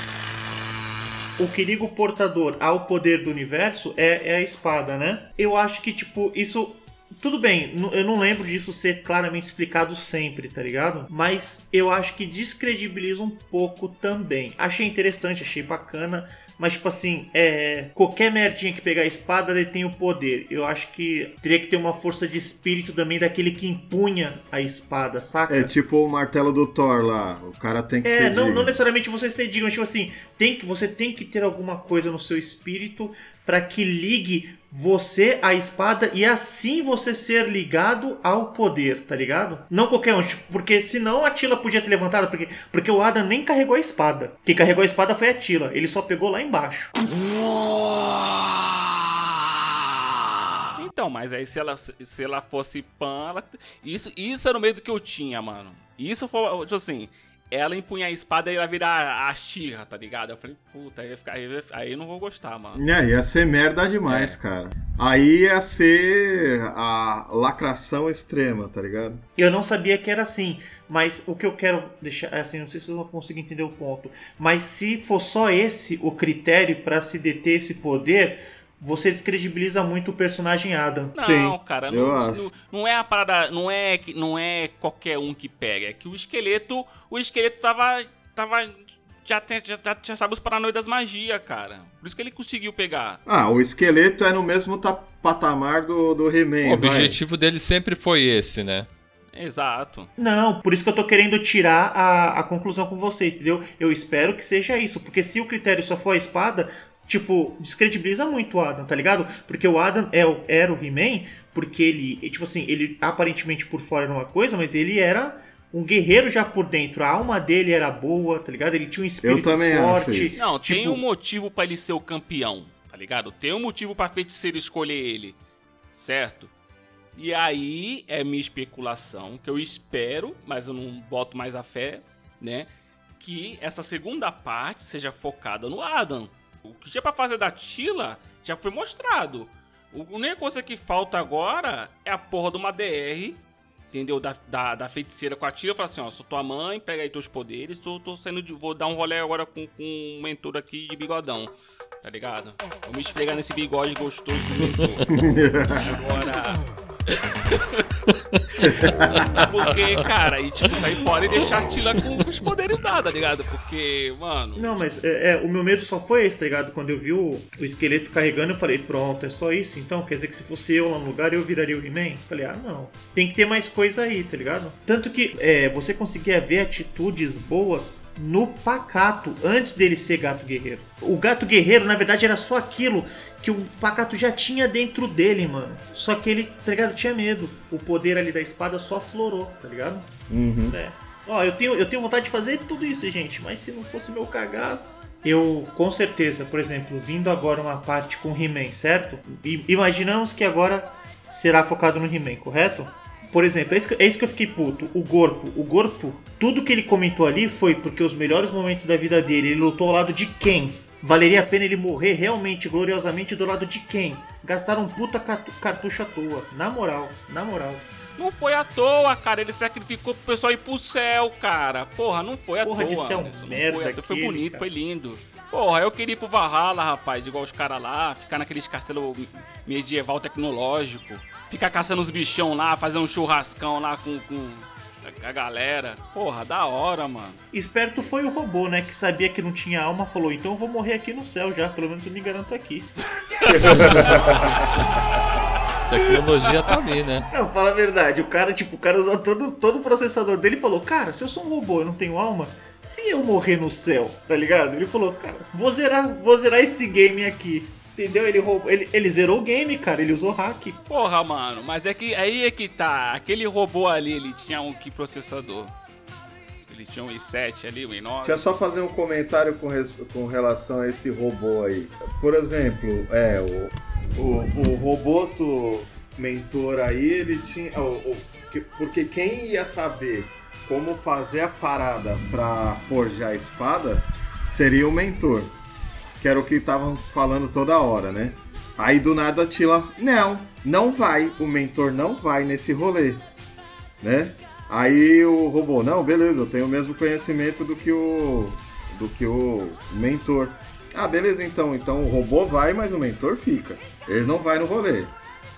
O que liga o portador ao poder do universo é, é a espada, né? Eu acho que, tipo, isso. Tudo bem, eu não lembro disso ser claramente explicado sempre, tá ligado? Mas eu acho que descredibiliza um pouco também. Achei interessante, achei bacana. Mas, tipo assim, é, qualquer merdinha que pegar a espada detém o poder. Eu acho que teria que ter uma força de espírito também daquele que empunha a espada, saca? É tipo o martelo do Thor lá. O cara tem que É, ser. não, digno. não necessariamente vocês ter digam, tipo assim, tem que, você tem que ter alguma coisa no seu espírito para que ligue você à espada e assim você ser ligado ao poder, tá ligado? Não qualquer um, tipo, porque senão a Tila podia ter levantado, porque, porque o Adam nem carregou a espada. Quem carregou a espada foi a Tila, ele só pegou lá embaixo. Então, mas aí se ela, se ela fosse pan, ela... isso, isso era o medo que eu tinha, mano. Isso foi, tipo assim, ela empunhar a espada e ela virar a Xirra, tá ligado? Eu falei, puta, aí, ficar, aí, aí eu não vou gostar, mano. É, ia ser merda demais, É. cara. Aí ia ser a lacração extrema, tá ligado? Eu não sabia que era assim, mas o que eu quero deixar, assim, não sei se vocês vão conseguir entender o ponto, mas se for só esse o critério para se deter esse poder, você descredibiliza muito o personagem Adam. Não, cara, eu não, não, não é a parada, não é, que- não é qualquer um que pega, é que o esqueleto, o esqueleto tava, tava, já, tem, já, já, já sabe os paranoias das magias, cara. Por isso que ele conseguiu pegar. Ah, o esqueleto é no mesmo ta- patamar do, do He-Man. O vai. objetivo dele sempre foi esse, né? Exato. Não, por isso que eu tô querendo tirar a, a conclusão com vocês, entendeu? Eu espero que seja isso, porque se o critério só for a espada, tipo, descredibiliza muito o Adam, tá ligado? Porque o Adam é, o- era o He-Man, porque ele, tipo assim, ele aparentemente por fora era uma coisa, mas ele era um guerreiro já por dentro. A alma dele era boa, tá ligado? Ele tinha um espírito também acho forte. isso. Não, tem tipo, um motivo pra ele ser o campeão, tá ligado? Tem um motivo pra feiticeiro escolher ele, certo? E aí é minha especulação, que eu espero, mas eu não boto mais a fé, né? Que essa segunda parte seja focada no Adam. O que tinha pra fazer da Tila já foi mostrado. O- A única coisa que falta agora é a porra de uma DR, entendeu? Da, da, da feiticeira com a Tila. Falar assim: ó, sou tua mãe, pega aí teus poderes. Tô, tô saindo de. Vou dar um rolê agora com, com um mentor aqui de bigodão. Tá ligado? Vou me esfregar nesse bigode gostoso do mentor. <laughs> agora. <laughs> Porque, cara, e tipo, sair fora e deixar a Tila com os poderes nada, tá ligado? Porque, mano. Não, mas é, é, o meu medo só foi esse, tá ligado? Quando eu vi o, o esqueleto carregando, eu falei, pronto, é só isso então? Quer dizer que se fosse eu lá no lugar, eu viraria o He-Man? Falei, ah, não. Tem que ter mais coisa aí, tá ligado? Tanto que é, você conseguia ver atitudes boas no pacato, antes dele ser gato guerreiro. O gato guerreiro, na verdade, era só aquilo que o pacato já tinha dentro dele, mano. Só que ele, tá ligado? Tinha medo. O poder ali da espada só florou, tá ligado? Uhum. É. Ó, eu tenho, eu tenho vontade de fazer tudo isso, gente, mas se não fosse meu cagaço. Eu, com certeza, por exemplo, vindo agora uma parte com He-Man, certo? I imaginamos que agora será focado no He-Man, correto? Por exemplo, é isso, que, é isso que eu fiquei puto. O Corpo. O Corpo, tudo que ele comentou ali foi porque os melhores momentos da vida dele, ele lutou ao lado de quem? Valeria a pena ele morrer realmente, gloriosamente, do lado de quem? Gastaram um puta cartucho à toa. Na moral, na moral. Não foi à toa, cara. Ele sacrificou pro pessoal ir pro céu, cara. Porra, não foi à Porra toa. de céu Anderson. Merda foi, toa. foi aquele, bonito, cara. foi lindo. Porra, eu queria ir pro Valhalla, rapaz, igual os caras lá, ficar naqueles castelos medieval tecnológico, ficar caçando os bichão lá, fazer um churrascão lá com, com a galera. Porra, da hora, mano. Esperto foi o robô, né? Que sabia que não tinha alma, falou: então eu vou morrer aqui no céu já, pelo menos eu me garanto aqui. <laughs> Tecnologia tá ali, né? Não, fala a verdade. O cara, tipo, o cara usou todo, todo o processador dele e falou: Cara, se eu sou um robô, eu não tenho alma. Se eu morrer no céu, tá ligado? Ele falou: Cara, vou zerar, vou zerar esse game aqui. Entendeu? Ele, roubou, ele, ele zerou o game, cara. Ele usou hack. Porra, mano, mas é que aí é que tá. Aquele robô ali, ele tinha um que processador? Ele tinha um i7 ali, um i9. Deixa eu só fazer um comentário com, res- com relação a esse robô aí. Por exemplo, é, o, o, o Roboto mentor aí, ele tinha. o- o- que- porque quem ia saber como fazer a parada pra forjar a espada seria o mentor. Que era o que estavam falando toda hora, né? Aí do nada a Tila. Não, não vai. O mentor não vai nesse rolê. Né? Aí o robô, não, beleza, eu tenho o mesmo conhecimento do que o. do que o mentor. Ah, beleza então. Então o robô vai, mas o mentor fica. Ele não vai no rolê.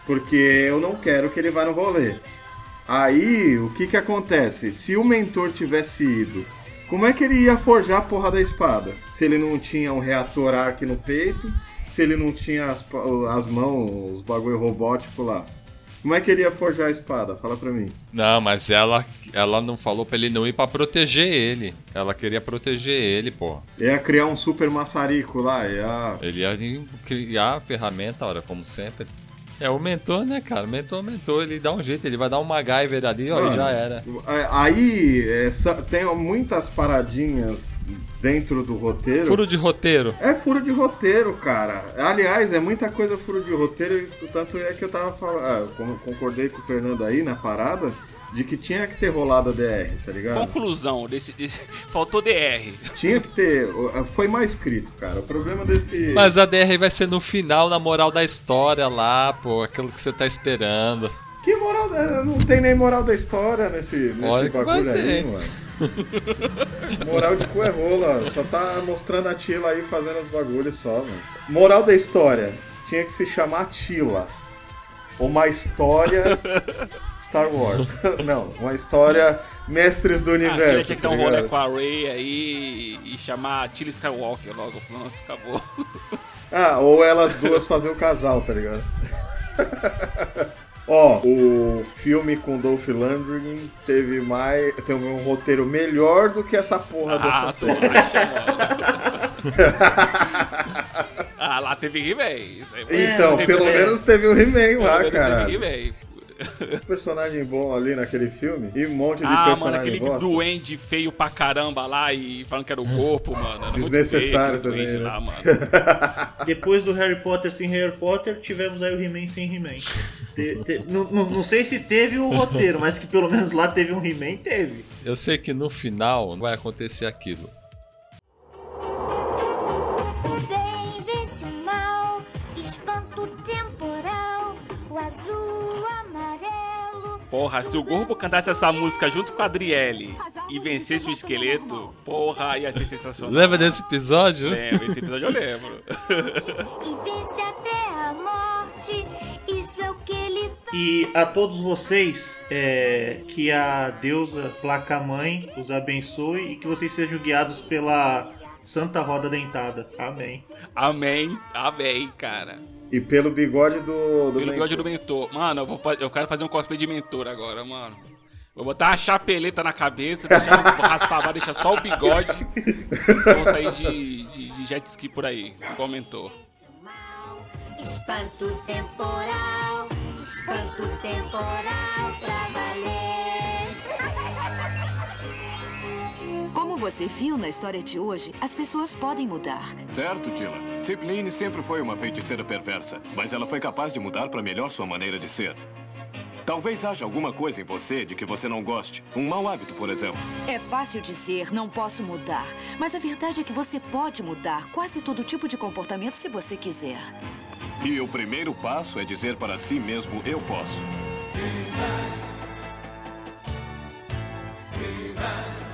Porque eu não quero que ele vá no rolê. Aí, o que que acontece? Se o mentor tivesse ido, como é que ele ia forjar a porra da espada? Se ele não tinha um reator arc no peito, se ele não tinha as, as mãos, os bagulho robótico lá. Como é que ele ia forjar a espada? Fala pra mim. Não, mas ela, ela não falou pra ele não ir pra proteger ele. Ela queria proteger ele, pô. Ia criar um super maçarico lá, ia... Ele ia criar a ferramenta, ora, como sempre. É o mentor, né, cara? Mentor, mentor, ele dá um jeito, ele vai dar um MacGyver ali, ó, e Mano, já era. é, Aí é, tem muitas paradinhas dentro do roteiro. Furo de roteiro. É furo de roteiro, cara. Aliás, é muita coisa furo de roteiro, e tanto é que eu tava falando. Ah, eu concordei com o Fernando aí na parada, de que tinha que ter rolado a DR, tá ligado? Conclusão desse, desse- Faltou DR. Tinha que ter. Foi mal escrito, cara. O problema desse. Mas a DR vai ser no final, na moral da história lá, pô, aquilo que você tá esperando. Que moral. da- Não tem nem moral da história nesse, nesse Olha que bagulho aí, mano. Moral de cu é rola. Só tá mostrando a Tila aí fazendo os bagulhos só, mano. Moral da história. Tinha que se chamar Tila. Uma história <laughs> Star Wars. <laughs> Não, uma história Mestres do Ah, tinha Universo. que tá dar um rolê com a Ray aí e chamar a Tilly Skywalker logo. Pronto, acabou. <laughs> Ah, ou elas duas fazer o casal, tá ligado? Ó, o filme com Dolph Lundgren teve mais, teve um roteiro melhor do que essa porra dessa Ah, tu série. Ah, lá teve He-Man. Então, teve pelo He-Man. menos teve o He-Man Pelo lá, cara. teve He-Man. Personagem bom ali naquele filme e um monte de Ah, mano, personagem aquele bosta. duende feio pra caramba lá e falando que era o corpo, mano. Desnecessário feio também, né? lá, mano. <laughs> Depois do Harry Potter sem Harry Potter, tivemos aí o He-Man sem He-Man. Não sei se teve o roteiro, mas que pelo menos lá teve um He-Man, teve. Eu sei que no final vai acontecer aquilo. Porra, se o Gorbo cantasse essa música junto com a Adriele e vencesse o esqueleto, porra, ia ser sensacional. Lembra desse episódio? Lembro, esse episódio eu lembro. E vence até a morte, isso é o que ele faz. E a todos vocês, é, que a deusa Placa Mãe os abençoe e que vocês sejam guiados pela Santa Roda Dentada. Amém. Amém, amém, cara. E pelo bigode do, do Pelo bigode mentor. do mentor. Mano, eu, vou, eu quero fazer um cosplay de mentor agora, mano. Vou botar uma chapeleta na cabeça, deixar raspar a barba, deixar só o bigode. Vou sair de, de, de jet ski por aí, igual mentor. Espanto temporal, espanto temporal pra valer. você viu na história de hoje, as pessoas podem mudar. Certo, Tila. Cipline sempre foi uma feiticeira perversa, mas ela foi capaz de mudar para melhor sua maneira de ser. Talvez haja alguma coisa em você de que você não goste. Um mau hábito, por exemplo. É fácil dizer, não posso mudar. Mas a verdade é que você pode mudar quase todo tipo de comportamento se você quiser. E o primeiro passo é dizer para si mesmo, eu posso. Viva! Viva!